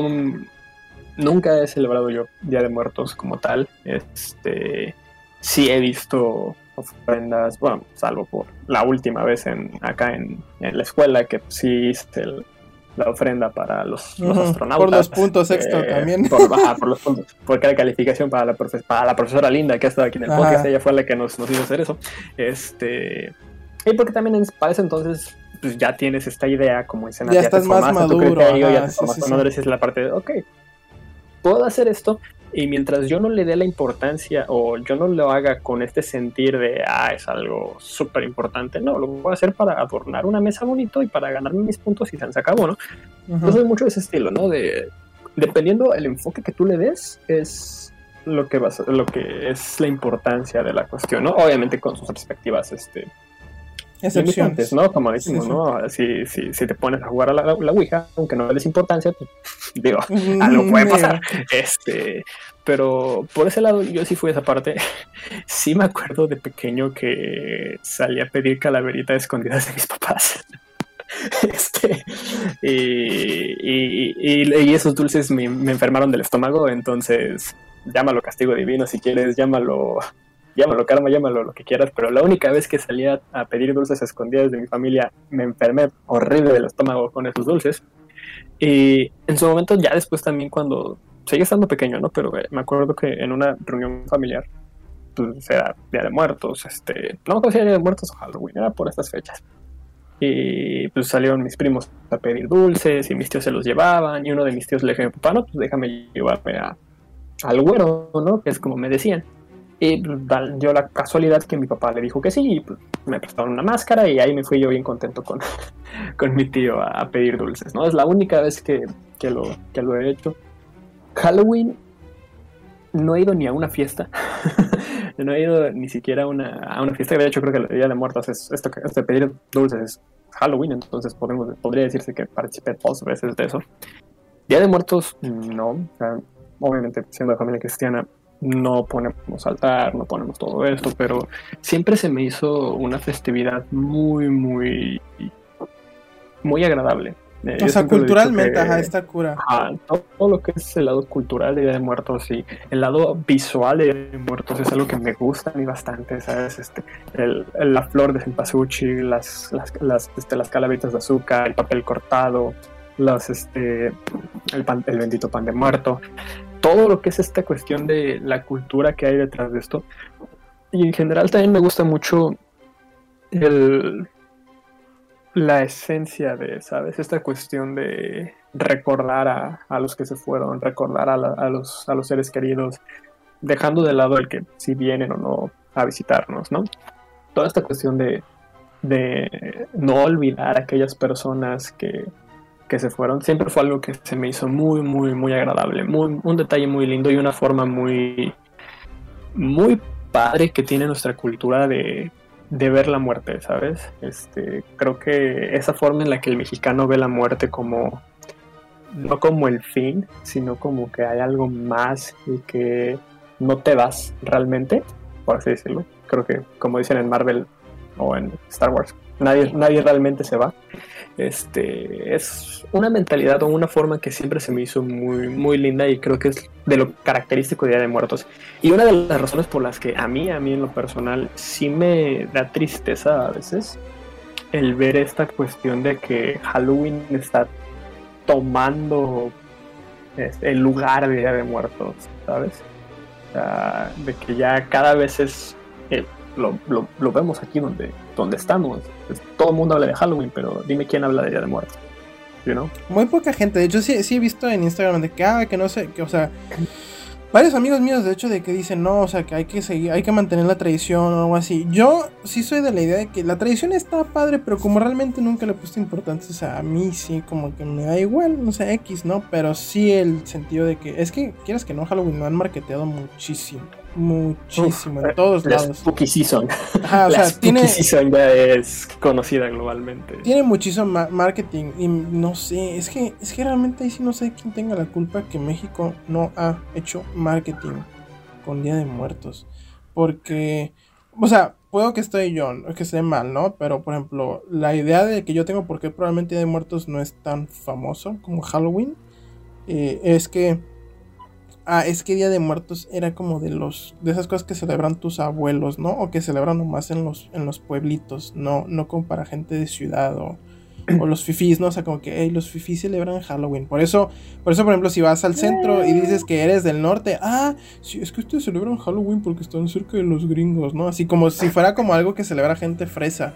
Speaker 2: nunca he celebrado yo Día de Muertos como tal. Este, sí he visto ofrendas, bueno, salvo por la última vez en acá en, la escuela que sí hice la ofrenda para los, astronautas.
Speaker 1: Por los puntos extra eh, también.
Speaker 2: Por, por los puntos. Porque la calificación para la, para la profesora Linda que ha estado aquí en el podcast, ella fue la que nos, nos hizo hacer eso. Este, y porque también para ese entonces pues ya tienes esta idea, como dicen,
Speaker 1: ya, estás más maduro,
Speaker 2: ya te la parte de, ok, puedo hacer esto, y mientras yo no le dé la importancia o yo no lo haga con este sentir de, ah, es algo súper importante, no, lo voy a hacer para adornar una mesa bonito y para ganarme mis puntos y se acabó, ¿no? Entonces mucho de ese estilo, ¿no? De, dependiendo el enfoque que tú le des, es lo que, va lo que es la importancia de la cuestión, ¿no? Obviamente con sus perspectivas, este,
Speaker 1: excepciones,
Speaker 2: ¿no? Como decimos, ¿no? Si, si, si, te pones a jugar a la, la Ouija, aunque no le des importancia, pues, digo, algo puede pasar. Este, pero por ese lado, yo sí fui a esa parte. sí me acuerdo de pequeño que salí a pedir calaveritas escondidas de mis papás. este, y, y, esos dulces me, me enfermaron del estómago, entonces llámalo castigo divino si quieres, llámalo llámalo karma, llámalo lo que quieras, pero la única vez que salía a pedir dulces escondidas de mi familia, me enfermé horrible del estómago con esos dulces. Y en su momento, ya después también cuando seguía estando pequeño, ¿no? Pero eh, me acuerdo que en una reunión familiar, pues era Día de Muertos, este, no me Día de Muertos o Halloween, era por estas fechas. Y pues salieron mis primos a pedir dulces y mis tíos se los llevaban y uno de mis tíos le dijo papá, no, pues déjame llevarme a, al güero, ¿no? Que es como me decían. Y pues, dio la casualidad que mi papá le dijo que sí, y pues, me prestaron una máscara y ahí me fui yo bien contento con, con mi tío a, pedir dulces, ¿no? Es la única vez que, que, lo, que lo he hecho. Halloween no he ido ni a una fiesta. no he ido ni siquiera a una, a una fiesta. De hecho, creo que el Día de Muertos es esto que de pedir dulces es Halloween, entonces podemos, podría decirse que participé dos veces de eso. Día de Muertos, no. obviamente, siendo de familia cristiana, no ponemos altar, no ponemos todo esto, pero siempre se me hizo una festividad muy, muy, muy agradable.
Speaker 1: Eh, o sea, culturalmente, ajá, esta cura.
Speaker 2: todo, lo que es el lado cultural de Día de Muertos y el lado visual de Día de Muertos es algo que me gusta a mí bastante, ¿sabes? Este, el, la flor de cempasúchil, las, las, las, este, las calaveritas de azúcar, el papel cortado, los, este, el, pan, el bendito pan de muerto todo lo que es esta cuestión de la cultura que hay detrás de esto. Y en general también me gusta mucho el, la esencia de, ¿sabes? Esta cuestión de recordar a, los que se fueron, recordar a, los, a los seres queridos, dejando de lado el que si vienen o no a visitarnos, ¿no? Toda esta cuestión de, de no olvidar a aquellas personas que, que se fueron, siempre fue algo que se me hizo muy, muy, muy agradable. Muy, un detalle muy lindo y una forma muy, muy padre que tiene nuestra cultura de, de ver la muerte, ¿sabes? Este, creo que esa forma en la que el mexicano ve la muerte como, no como el fin, sino como que hay algo más y que no te vas realmente, por así decirlo. Creo que, como dicen en Marvel o en Star Wars, nadie, nadie realmente se va. Este, es una mentalidad o una forma que siempre se me hizo muy, muy linda y creo que es de lo característico de Día de Muertos. Y una de las razones por las que a mí, a mí en lo personal, sí me da tristeza a veces el ver esta cuestión de que Halloween está tomando este, el lugar de Día de Muertos, ¿sabes? de que ya cada vez es lo, lo, vemos aquí donde, donde estamos. todo el mundo habla de Halloween, pero dime quién habla de Día de Muertos. You
Speaker 1: Muy poca gente. De hecho, sí, sí he visto en Instagram de que, ah, que no sé, que, o sea, varios amigos míos, de hecho, de que dicen, no, o sea, que hay que seguir, hay que mantener la tradición o algo así. Yo sí soy de la idea de que la tradición está padre, pero como realmente nunca le puesto importancia, o sea, a mí sí, como que me da igual, no sé, X, ¿no? Pero sí el sentido de que, es que, quieras que no, Halloween lo han marketeado muchísimo. Muchísimo, en todos
Speaker 2: la
Speaker 1: lados.
Speaker 2: Spooky Season. la Spooky tiene, Season ya es conocida globalmente.
Speaker 1: Tiene muchísimo marketing y no sé, es que, es que realmente ahí sí no sé quién tenga la culpa que México no ha hecho marketing con Día de Muertos. Porque, o sea, puedo que esté yo, que esté mal, ¿no? Pero, por ejemplo, la idea de que yo tengo porque probablemente Día de Muertos no es tan famoso como Halloween, eh, es que ah, es que Día de Muertos era como de los de esas cosas que celebran tus abuelos, ¿no? O que celebran nomás en los en los pueblitos, no no como para gente de ciudad o, o los fifís, ¿no? O sea, como que hey, los fifís celebran Halloween. Por eso, por eso por ejemplo, si vas al centro y dices que eres del norte, ah, sí, es que ustedes celebran Halloween porque están cerca de los gringos, ¿no? Así como si fuera como algo que celebra gente fresa.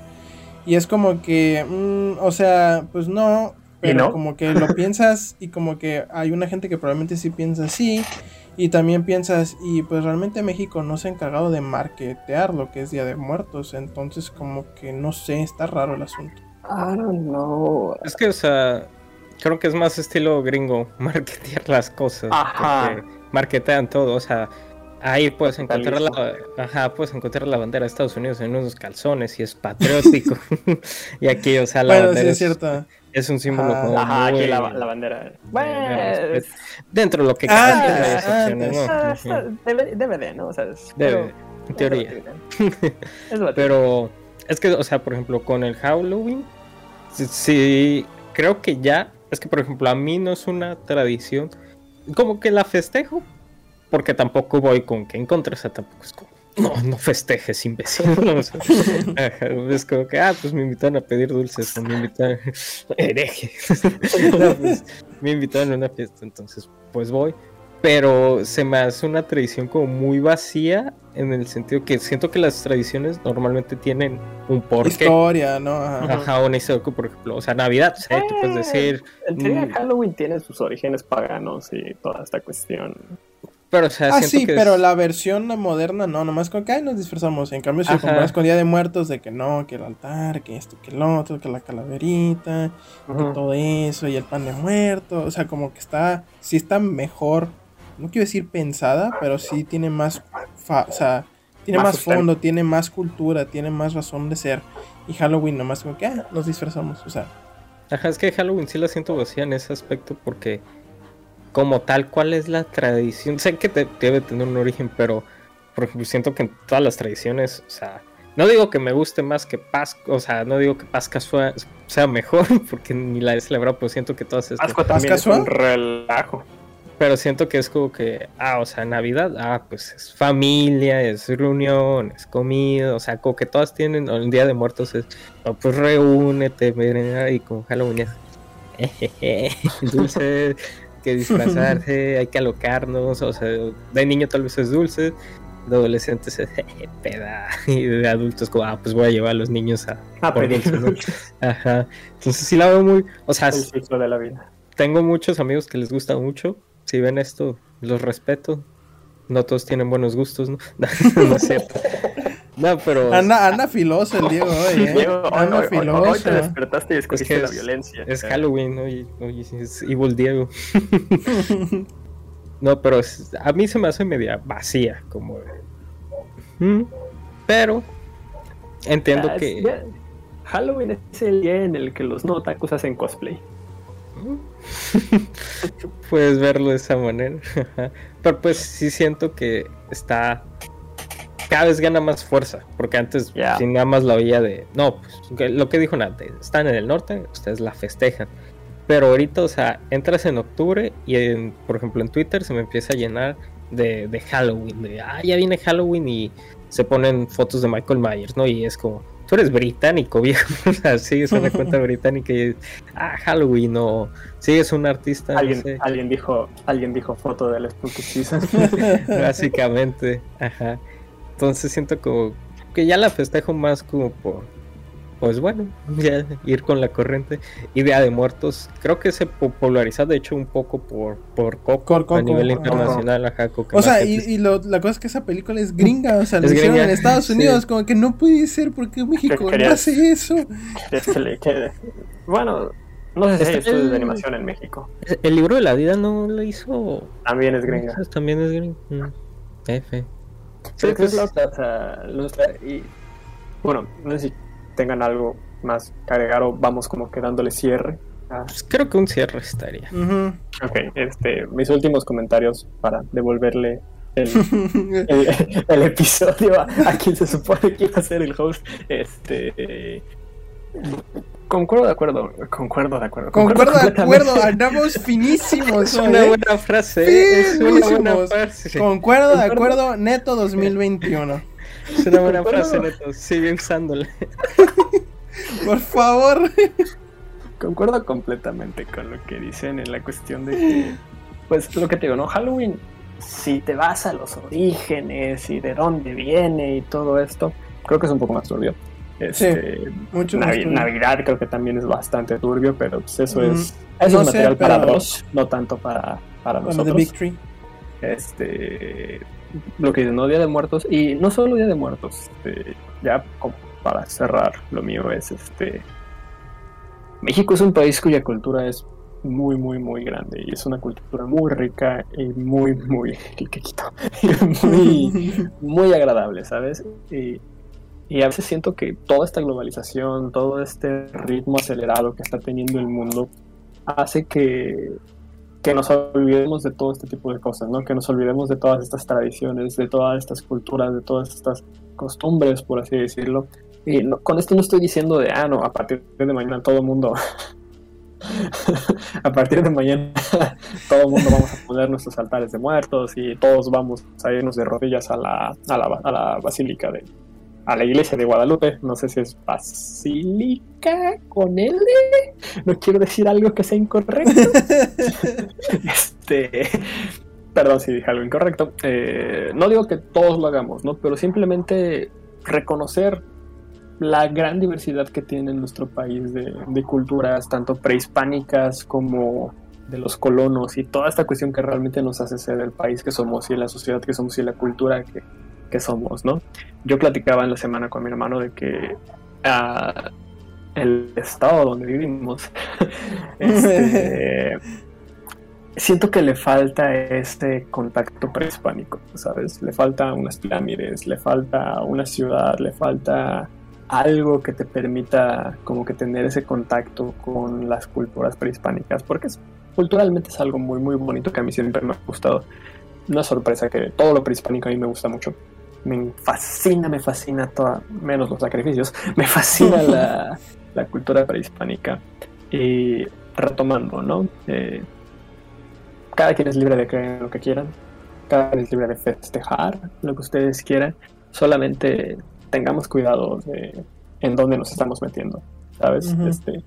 Speaker 1: Y es como que, mm, o sea, pues no, pero como que lo piensas y como que hay una gente que probablemente sí piensa así. Y también piensas, y pues realmente México no se ha encargado de marketear lo que es Día de Muertos. Entonces como que no sé, está raro el asunto.
Speaker 2: I don't know.
Speaker 3: Es que, o sea, creo que es más estilo gringo marketear las cosas.
Speaker 2: Ajá.
Speaker 3: Porque marketean todo, o sea, ahí puedes encontrar la, ajá, puedes encontrar la bandera de Estados Unidos en unos calzones y es patriótico. y aquí, o sea, la
Speaker 1: Bueno, sí
Speaker 3: bandera
Speaker 1: es cierto.
Speaker 3: Es un símbolo
Speaker 1: Ajá.
Speaker 3: como
Speaker 2: Ajá,
Speaker 3: muy-
Speaker 2: aquí la, la bandera. Bueno,
Speaker 3: de-
Speaker 2: es-
Speaker 3: dentro de lo que
Speaker 1: Ah,
Speaker 3: cabe,
Speaker 1: ah,
Speaker 3: excepciones, ¿no?
Speaker 2: ah, debe, debe de, ¿no? O sea, es,
Speaker 3: Debe,
Speaker 2: pero-
Speaker 3: en teoría.
Speaker 2: Es lo
Speaker 3: Pero es que, o sea, por ejemplo, con el Halloween, sí, sí, creo que ya, es que, por ejemplo, a mí no es una tradición, como que la festejo, porque tampoco voy con que en contra, o sea, tampoco es como, no, no festejes, imbécil. Es como que, ah, pues me invitaron a pedir dulces, o me invitaron, hereje. No, pues, me invitaron a una fiesta, entonces, pues voy. Pero se me hace una tradición como muy vacía en el sentido que siento que las tradiciones normalmente tienen un porqué.
Speaker 1: Historia, ¿no? Ajá.
Speaker 3: Ajá, una historia, por ejemplo, o sea, Navidad, o sea, tú puedes decir,
Speaker 2: En teoría,
Speaker 3: Mm.
Speaker 2: Halloween tiene sus orígenes paganos y toda esta cuestión.
Speaker 3: Pero o sea,
Speaker 1: Ah, sí,
Speaker 3: que
Speaker 1: pero
Speaker 3: es-
Speaker 1: la versión moderna no, nomás con que ay, nos disfrazamos. En cambio, si lo comparas con Día de Muertos, de que no, que el altar, que esto, que el otro, que la calaverita, que todo eso, y el pan de muerto. O sea, como que está, sí está mejor, no quiero decir pensada, pero sí tiene más, fa- o sea, tiene
Speaker 2: Más
Speaker 1: fondo, tiene más cultura, tiene más razón de ser. Y Halloween nomás como que ah, nos disfrazamos, o sea.
Speaker 3: Ajá, es que Halloween sí la siento vacía en ese aspecto porque como tal, ¿cuál es la tradición? Sé que te- debe tener un origen, pero por ejemplo, siento que en todas las tradiciones, o sea, no digo que me guste más que Pascua, o sea, no digo que Pascua sea, sea mejor, porque ni la he celebrado, pero siento que todas estas...
Speaker 2: Pascua también es un relajo.
Speaker 3: Pero siento que es como que, ah, o sea, Navidad, ah, pues es familia, es reunión, es comida, o sea, como que todas tienen, o el Día de Muertos es, oh, pues reúnete, mira, y con Halloween es, jejeje, dulce, que disfrazarse, hay que alocarnos, o sea, de niño tal vez es dulce, de adolescentes es jeje, peda, y de adultos como, ah, pues voy a llevar a los niños a,
Speaker 2: Ah,
Speaker 3: por
Speaker 2: pedir
Speaker 3: dulce, ¿no? Ajá, entonces sí la veo muy, o sea,
Speaker 2: el ciclo de la vida.
Speaker 3: tengo muchos amigos que les gusta mucho. Si ven esto, los respeto. No todos tienen buenos gustos, ¿no? no es cierto. No, pero
Speaker 1: Anda, anda filoso el Diego hoy, ¿eh?
Speaker 2: Diego, hoy,
Speaker 1: anda
Speaker 2: hoy-
Speaker 1: filoso.
Speaker 2: hoy te despertaste y escogiste
Speaker 3: Es que
Speaker 2: la
Speaker 3: es-
Speaker 2: violencia.
Speaker 3: es Halloween, ¿no? Y, oye, es Evil Diego. no, pero es- a mí se me hace media vacía, como... "Mm", Pero entiendo
Speaker 2: Ah,
Speaker 3: que...
Speaker 2: ya- Halloween es el día en el que los no otakus hacen cosplay.
Speaker 3: Puedes verlo de esa manera. Pero pues sí siento que está. Cada vez gana más fuerza. Porque antes,
Speaker 2: Ya.
Speaker 3: si nada más la oía de. No, pues lo que dijo Nate, están en el norte, ustedes la festejan. Pero ahorita, o sea, entras en octubre y, en- por ejemplo, en Twitter se me empieza a llenar de, de Halloween. De, ah, ya viene Halloween y se ponen fotos de Michael Myers, ¿no? Y es como, tú eres británico, viejo. o sea, sigues una cuenta británica y ah, Halloween o sigues un artista, no
Speaker 2: Alguien,
Speaker 3: sé.
Speaker 2: alguien dijo, alguien dijo foto del Spooky Season.
Speaker 3: Básicamente, ajá. Entonces siento como que ya la festejo más como por, pues bueno, ya ir con la corriente. Idea de Muertos, creo que se populariza de hecho un poco por, por Coco, a nivel internacional, ajá. Coco,
Speaker 1: O sea, y, y lo- la cosa es que esa película es gringa, o sea, lo
Speaker 3: Es
Speaker 1: hicieron
Speaker 3: gringa,
Speaker 1: en Estados
Speaker 3: sí.
Speaker 1: Unidos, como que no puede ser porque México no hace eso.
Speaker 2: Es que le quede- Bueno, no sé si hay estudios de animación en México.
Speaker 3: El libro de la vida no lo hizo.
Speaker 2: También es gringa.
Speaker 3: También es gringo. Mm, F. Sí,
Speaker 2: Sí,
Speaker 3: pues,
Speaker 2: es la otra, o sea, nuestra- y, bueno, no sé si tengan algo más que agregar o vamos como que dándole cierre. a-
Speaker 3: pues creo que un cierre estaría.
Speaker 1: Ujú.
Speaker 2: Ok, este, mis últimos comentarios para devolverle el, el, el episodio a, a quien se supone que iba a ser el host. Este, concuerdo de acuerdo, concuerdo de acuerdo.
Speaker 1: Concuerdo, de acuerdo, andamos finísimos.
Speaker 3: Es una buena frase, es una buena frase.
Speaker 1: Concuerdo de acuerdo, neto 2021.
Speaker 3: Es una buena frase, neto, sigue usándola.
Speaker 1: Por favor.
Speaker 2: Concuerdo completamente con lo que dicen en la cuestión de que, pues lo que te digo, ¿no? Halloween, si te vas a los orígenes y de dónde viene y todo esto, creo que es un poco más turbio. Este, mucho Navidad creo que también es bastante turbio, pero pues eso es, material para dos, no tanto para, para nosotros.
Speaker 1: Big
Speaker 2: Este, lo que dicen, ¿no? Día de Muertos, y no solo Día de Muertos, este, ya como para cerrar, lo mío es este. México es un país cuya cultura es muy, muy, muy grande y es una cultura muy rica y muy, muy, muy, muy agradable, ¿sabes? Y, y a veces siento que toda esta globalización, todo este ritmo acelerado que está teniendo el mundo, hace que, que nos olvidemos de todo este tipo de cosas, ¿no? Que nos olvidemos de todas estas tradiciones, de todas estas culturas, de todas estas costumbres, por así decirlo, y con esto no estoy diciendo de, ah, no, a partir de mañana todo el mundo, a partir de mañana todo el mundo vamos a poner nuestros altares de muertos y todos vamos a irnos de rodillas a la, a la, a la basílica de, a la iglesia de Guadalupe. No sé si es basílica con L. No quiero decir algo que sea incorrecto. este, perdón si dije algo incorrecto. Eh, no digo que todos lo hagamos, ¿no? Pero simplemente reconocer la gran diversidad que tiene nuestro país de, culturas, tanto prehispánicas como de los colonos y toda esta cuestión que realmente nos hace ser el país que somos y la sociedad que somos y la cultura que, somos, ¿no? Yo platicaba en la semana con mi hermano de que ah, el estado donde vivimos, este, siento que le falta este contacto prehispánico, ¿sabes? Le falta unas pirámides, le falta una ciudad, le falta algo que te permita como que tener ese contacto con las culturas prehispánicas, porque es, culturalmente es algo muy muy bonito que a mí siempre me ha gustado. Una sorpresa que todo lo prehispánico a mí me gusta mucho. Me fascina, me fascina toda, menos los sacrificios, me fascina la, la cultura prehispánica. Y retomando, ¿no? Eh, cada quien es libre de creer en lo que quieran, cada quien es libre de festejar lo que ustedes quieran, solamente tengamos cuidado de en dónde nos estamos metiendo, ¿sabes? este,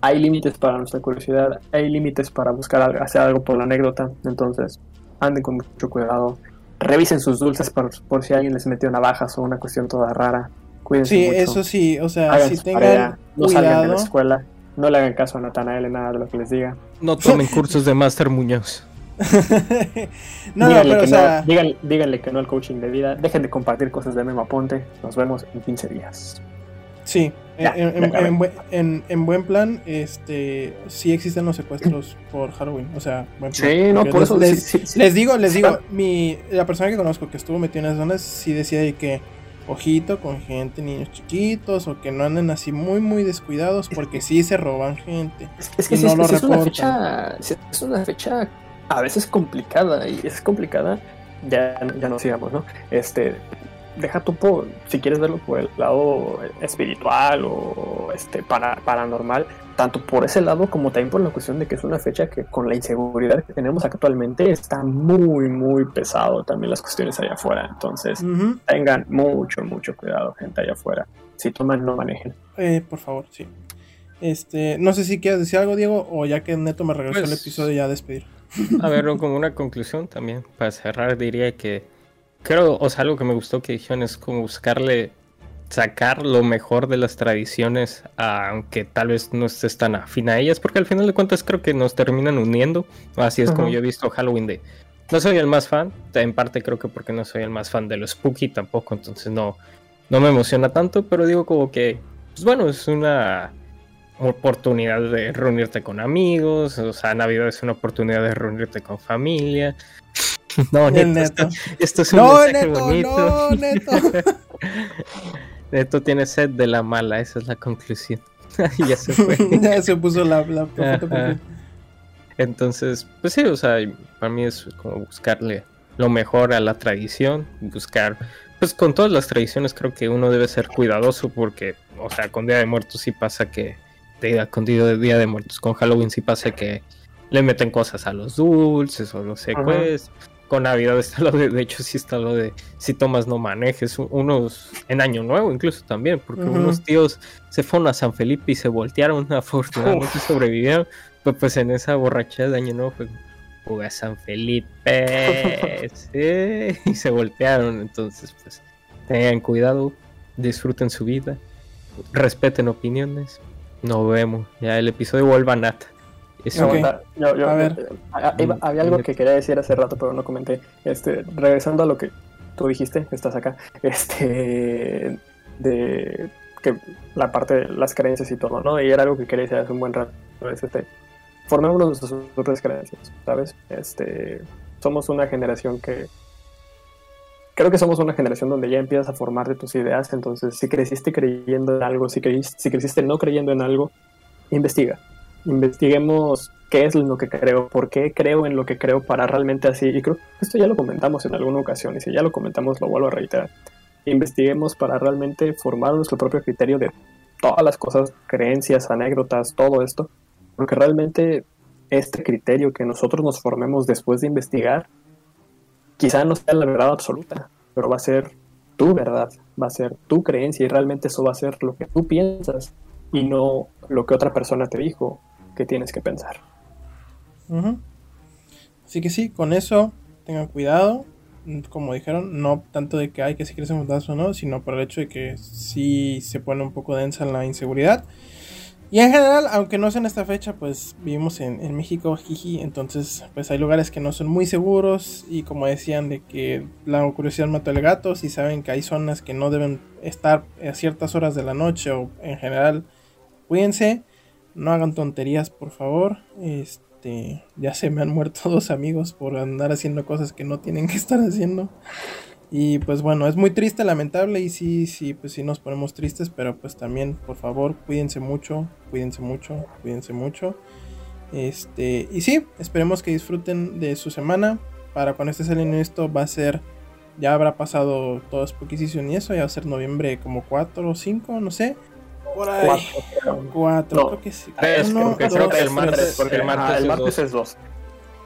Speaker 2: hay límites para nuestra curiosidad, hay límites para buscar hacer algo por la anécdota, entonces anden con mucho cuidado, revisen sus dulces por, por si alguien les metió navajas o una cuestión toda rara. Cuídense
Speaker 1: sí, eso sí, o sea, si tengan
Speaker 2: no salgan de la escuela, no le hagan caso a Natanael en nada de lo que les diga.
Speaker 3: No tomen cursos de Master Muñoz.
Speaker 2: no, díganle, pero, o sea... díganle, que no al coaching de vida. Dejen de compartir cosas de Memo Aponte. Nos vemos en 15 días.
Speaker 1: Sí, en, buen plan, este, sí existen los secuestros por Halloween. O sea,
Speaker 2: buen plan. Sí, no, por eso
Speaker 1: les, digo, les digo, mi, la persona que conozco que estuvo metida en esas zonas sí decía de que ojito con gente, niños chiquitos, o que no anden así muy, muy descuidados, porque sí se roban gente.
Speaker 2: Es, que no lo es una fecha, es una fecha a veces complicada y es complicada, ya, ya no sigamos, ¿no? Este, deja tu por, si quieres verlo por el lado espiritual o este para, paranormal, tanto por ese lado como también por la cuestión de que es una fecha que con la inseguridad que tenemos actualmente está muy muy pesado también las cuestiones allá afuera, entonces tengan mucho mucho cuidado gente allá afuera, si toman no manejen.
Speaker 1: Eh, por favor, sí. Este, no sé si quieres decir algo Diego o ya que Neto me regresó el pues episodio ya a despedir.
Speaker 3: A ver, como una conclusión también, para cerrar, diría que creo, o sea, algo que me gustó que dijeron es como buscarle sacar lo mejor de las tradiciones, aunque tal vez no estés tan afín a ellas, porque al final de cuentas creo que nos terminan uniendo. Así es como yo he visto Halloween de. No soy el más fan, en parte creo que porque no soy el más fan de lo spooky tampoco, entonces no, no me emociona tanto, pero digo como que, pues bueno, es una oportunidad de reunirte con amigos, o sea, Navidad es una oportunidad de reunirte con familia. No, neto, Esto, es un no, mensaje neto, bonito. No, neto. neto tiene sed de la mala, esa es la conclusión. ya se fue.
Speaker 1: ya se puso la, la
Speaker 3: Entonces, pues sí, o sea, para mí es como buscarle lo mejor a la tradición, buscar, pues con todas las tradiciones creo que uno debe ser cuidadoso porque, o sea, con Día de Muertos sí pasa que este, con Día de Muertos. Con Halloween sí pasa que le meten cosas a los dulces o los secuestros. Con Navidad está lo de, de hecho sí está lo de si tomas no manejes, unos en Año Nuevo incluso también, porque unos tíos se fueron a San Felipe y se voltearon, afortunadamente sobrevivieron, pues, pues en esa borrachera de Año Nuevo fue jugué a San Felipe y se voltearon, entonces pues tengan cuidado, disfruten su vida, respeten opiniones, nos vemos, ya el episodio vuelva a Nat.
Speaker 2: a ver. había algo que quería decir hace rato, pero no comenté. Este, regresando a lo que tú dijiste, estás acá, este, de que la parte de las creencias y todo, ¿no? Y era algo que quería decir hace un buen rato. Este, formemos nuestras propias creencias, ¿sabes? Este, somos una generación que creo que somos una generación donde ya empiezas a formarte tus ideas, entonces si creciste creyendo en algo, si, si creciste no creyendo en algo, investiga. Investiguemos qué es lo que creo, por qué creo en lo que creo para realmente así, y creo que esto ya lo comentamos en alguna ocasión, y si ya lo comentamos lo vuelvo a reiterar. Investiguemos para realmente formar nuestro propio criterio de todas las cosas, creencias, anécdotas, todo esto, porque realmente este criterio que nosotros nos formemos después de investigar quizá no sea la verdad absoluta, pero va a ser tu verdad, va a ser tu creencia y realmente eso va a ser lo que tú piensas y no lo que otra persona te dijo que tienes que pensar.
Speaker 1: Así que sí, con eso tengan cuidado. Como dijeron, no tanto de que hay que seguirse juntas o no, sino por el hecho de que sí se pone un poco densa la inseguridad. Y en general, aunque no sea en esta fecha, pues vivimos en, México, jiji, entonces pues hay lugares que no son muy seguros y como decían de que la curiosidad mató al gato, si saben que hay zonas que no deben estar a ciertas horas de la noche o en general, cuídense, no hagan tonterías por favor, este, ya se me han muerto dos amigos por andar haciendo cosas que no tienen que estar haciendo. Y pues bueno, es muy triste, lamentable y sí, sí, pues sí nos ponemos tristes, pero pues también, por favor, cuídense mucho, cuídense mucho, cuídense mucho. Este, y sí, esperemos que disfruten de su semana. Para cuando esté saliendo esto va a ser, ya habrá pasado todo Spooky Season y eso, ya va a ser noviembre como 4 o 5, no sé. Por ahí. 4, creo que sí. creo que el martes, porque el martes, es 2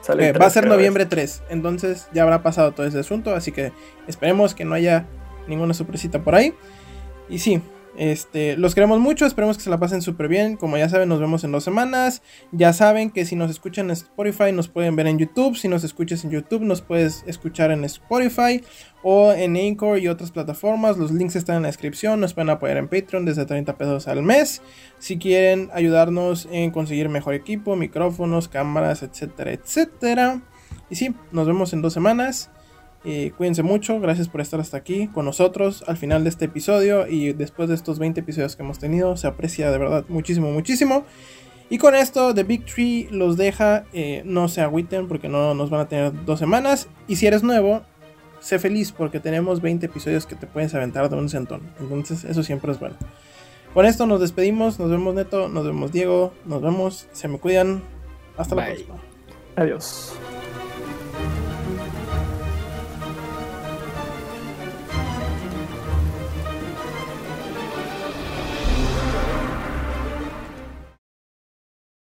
Speaker 1: va a ser noviembre 3, entonces ya habrá pasado todo ese asunto, así que esperemos que no haya ninguna sorpresita por ahí. Y sí, este, los queremos mucho, esperemos que se la pasen súper bien. Como ya saben, nos vemos en dos semanas. Ya saben que si nos escuchan en Spotify, nos pueden ver en YouTube. Si nos escuchas en YouTube, nos puedes escuchar en Spotify o en Anchor y otras plataformas. Los links están en la descripción. Nos pueden apoyar en Patreon desde 30 pesos al mes. Si quieren ayudarnos en conseguir mejor equipo, micrófonos, cámaras, etcétera, etcétera. Y sí, nos vemos en dos semanas. Eh, cuídense mucho, gracias por estar hasta aquí con nosotros al final de este episodio y después de estos 20 episodios que hemos tenido. Se aprecia de verdad muchísimo, muchísimo. Y con esto, The Big Tree los deja. Eh, no se agüiten porque no nos van a tener dos semanas. Y si eres nuevo, sé feliz porque tenemos 20 episodios que te puedes aventar de un centón. Entonces, eso siempre es bueno. Con esto nos despedimos. Nos vemos, Neto. Nos vemos, Diego. Nos vemos. Se me cuidan. Hasta la próxima.
Speaker 2: Adiós.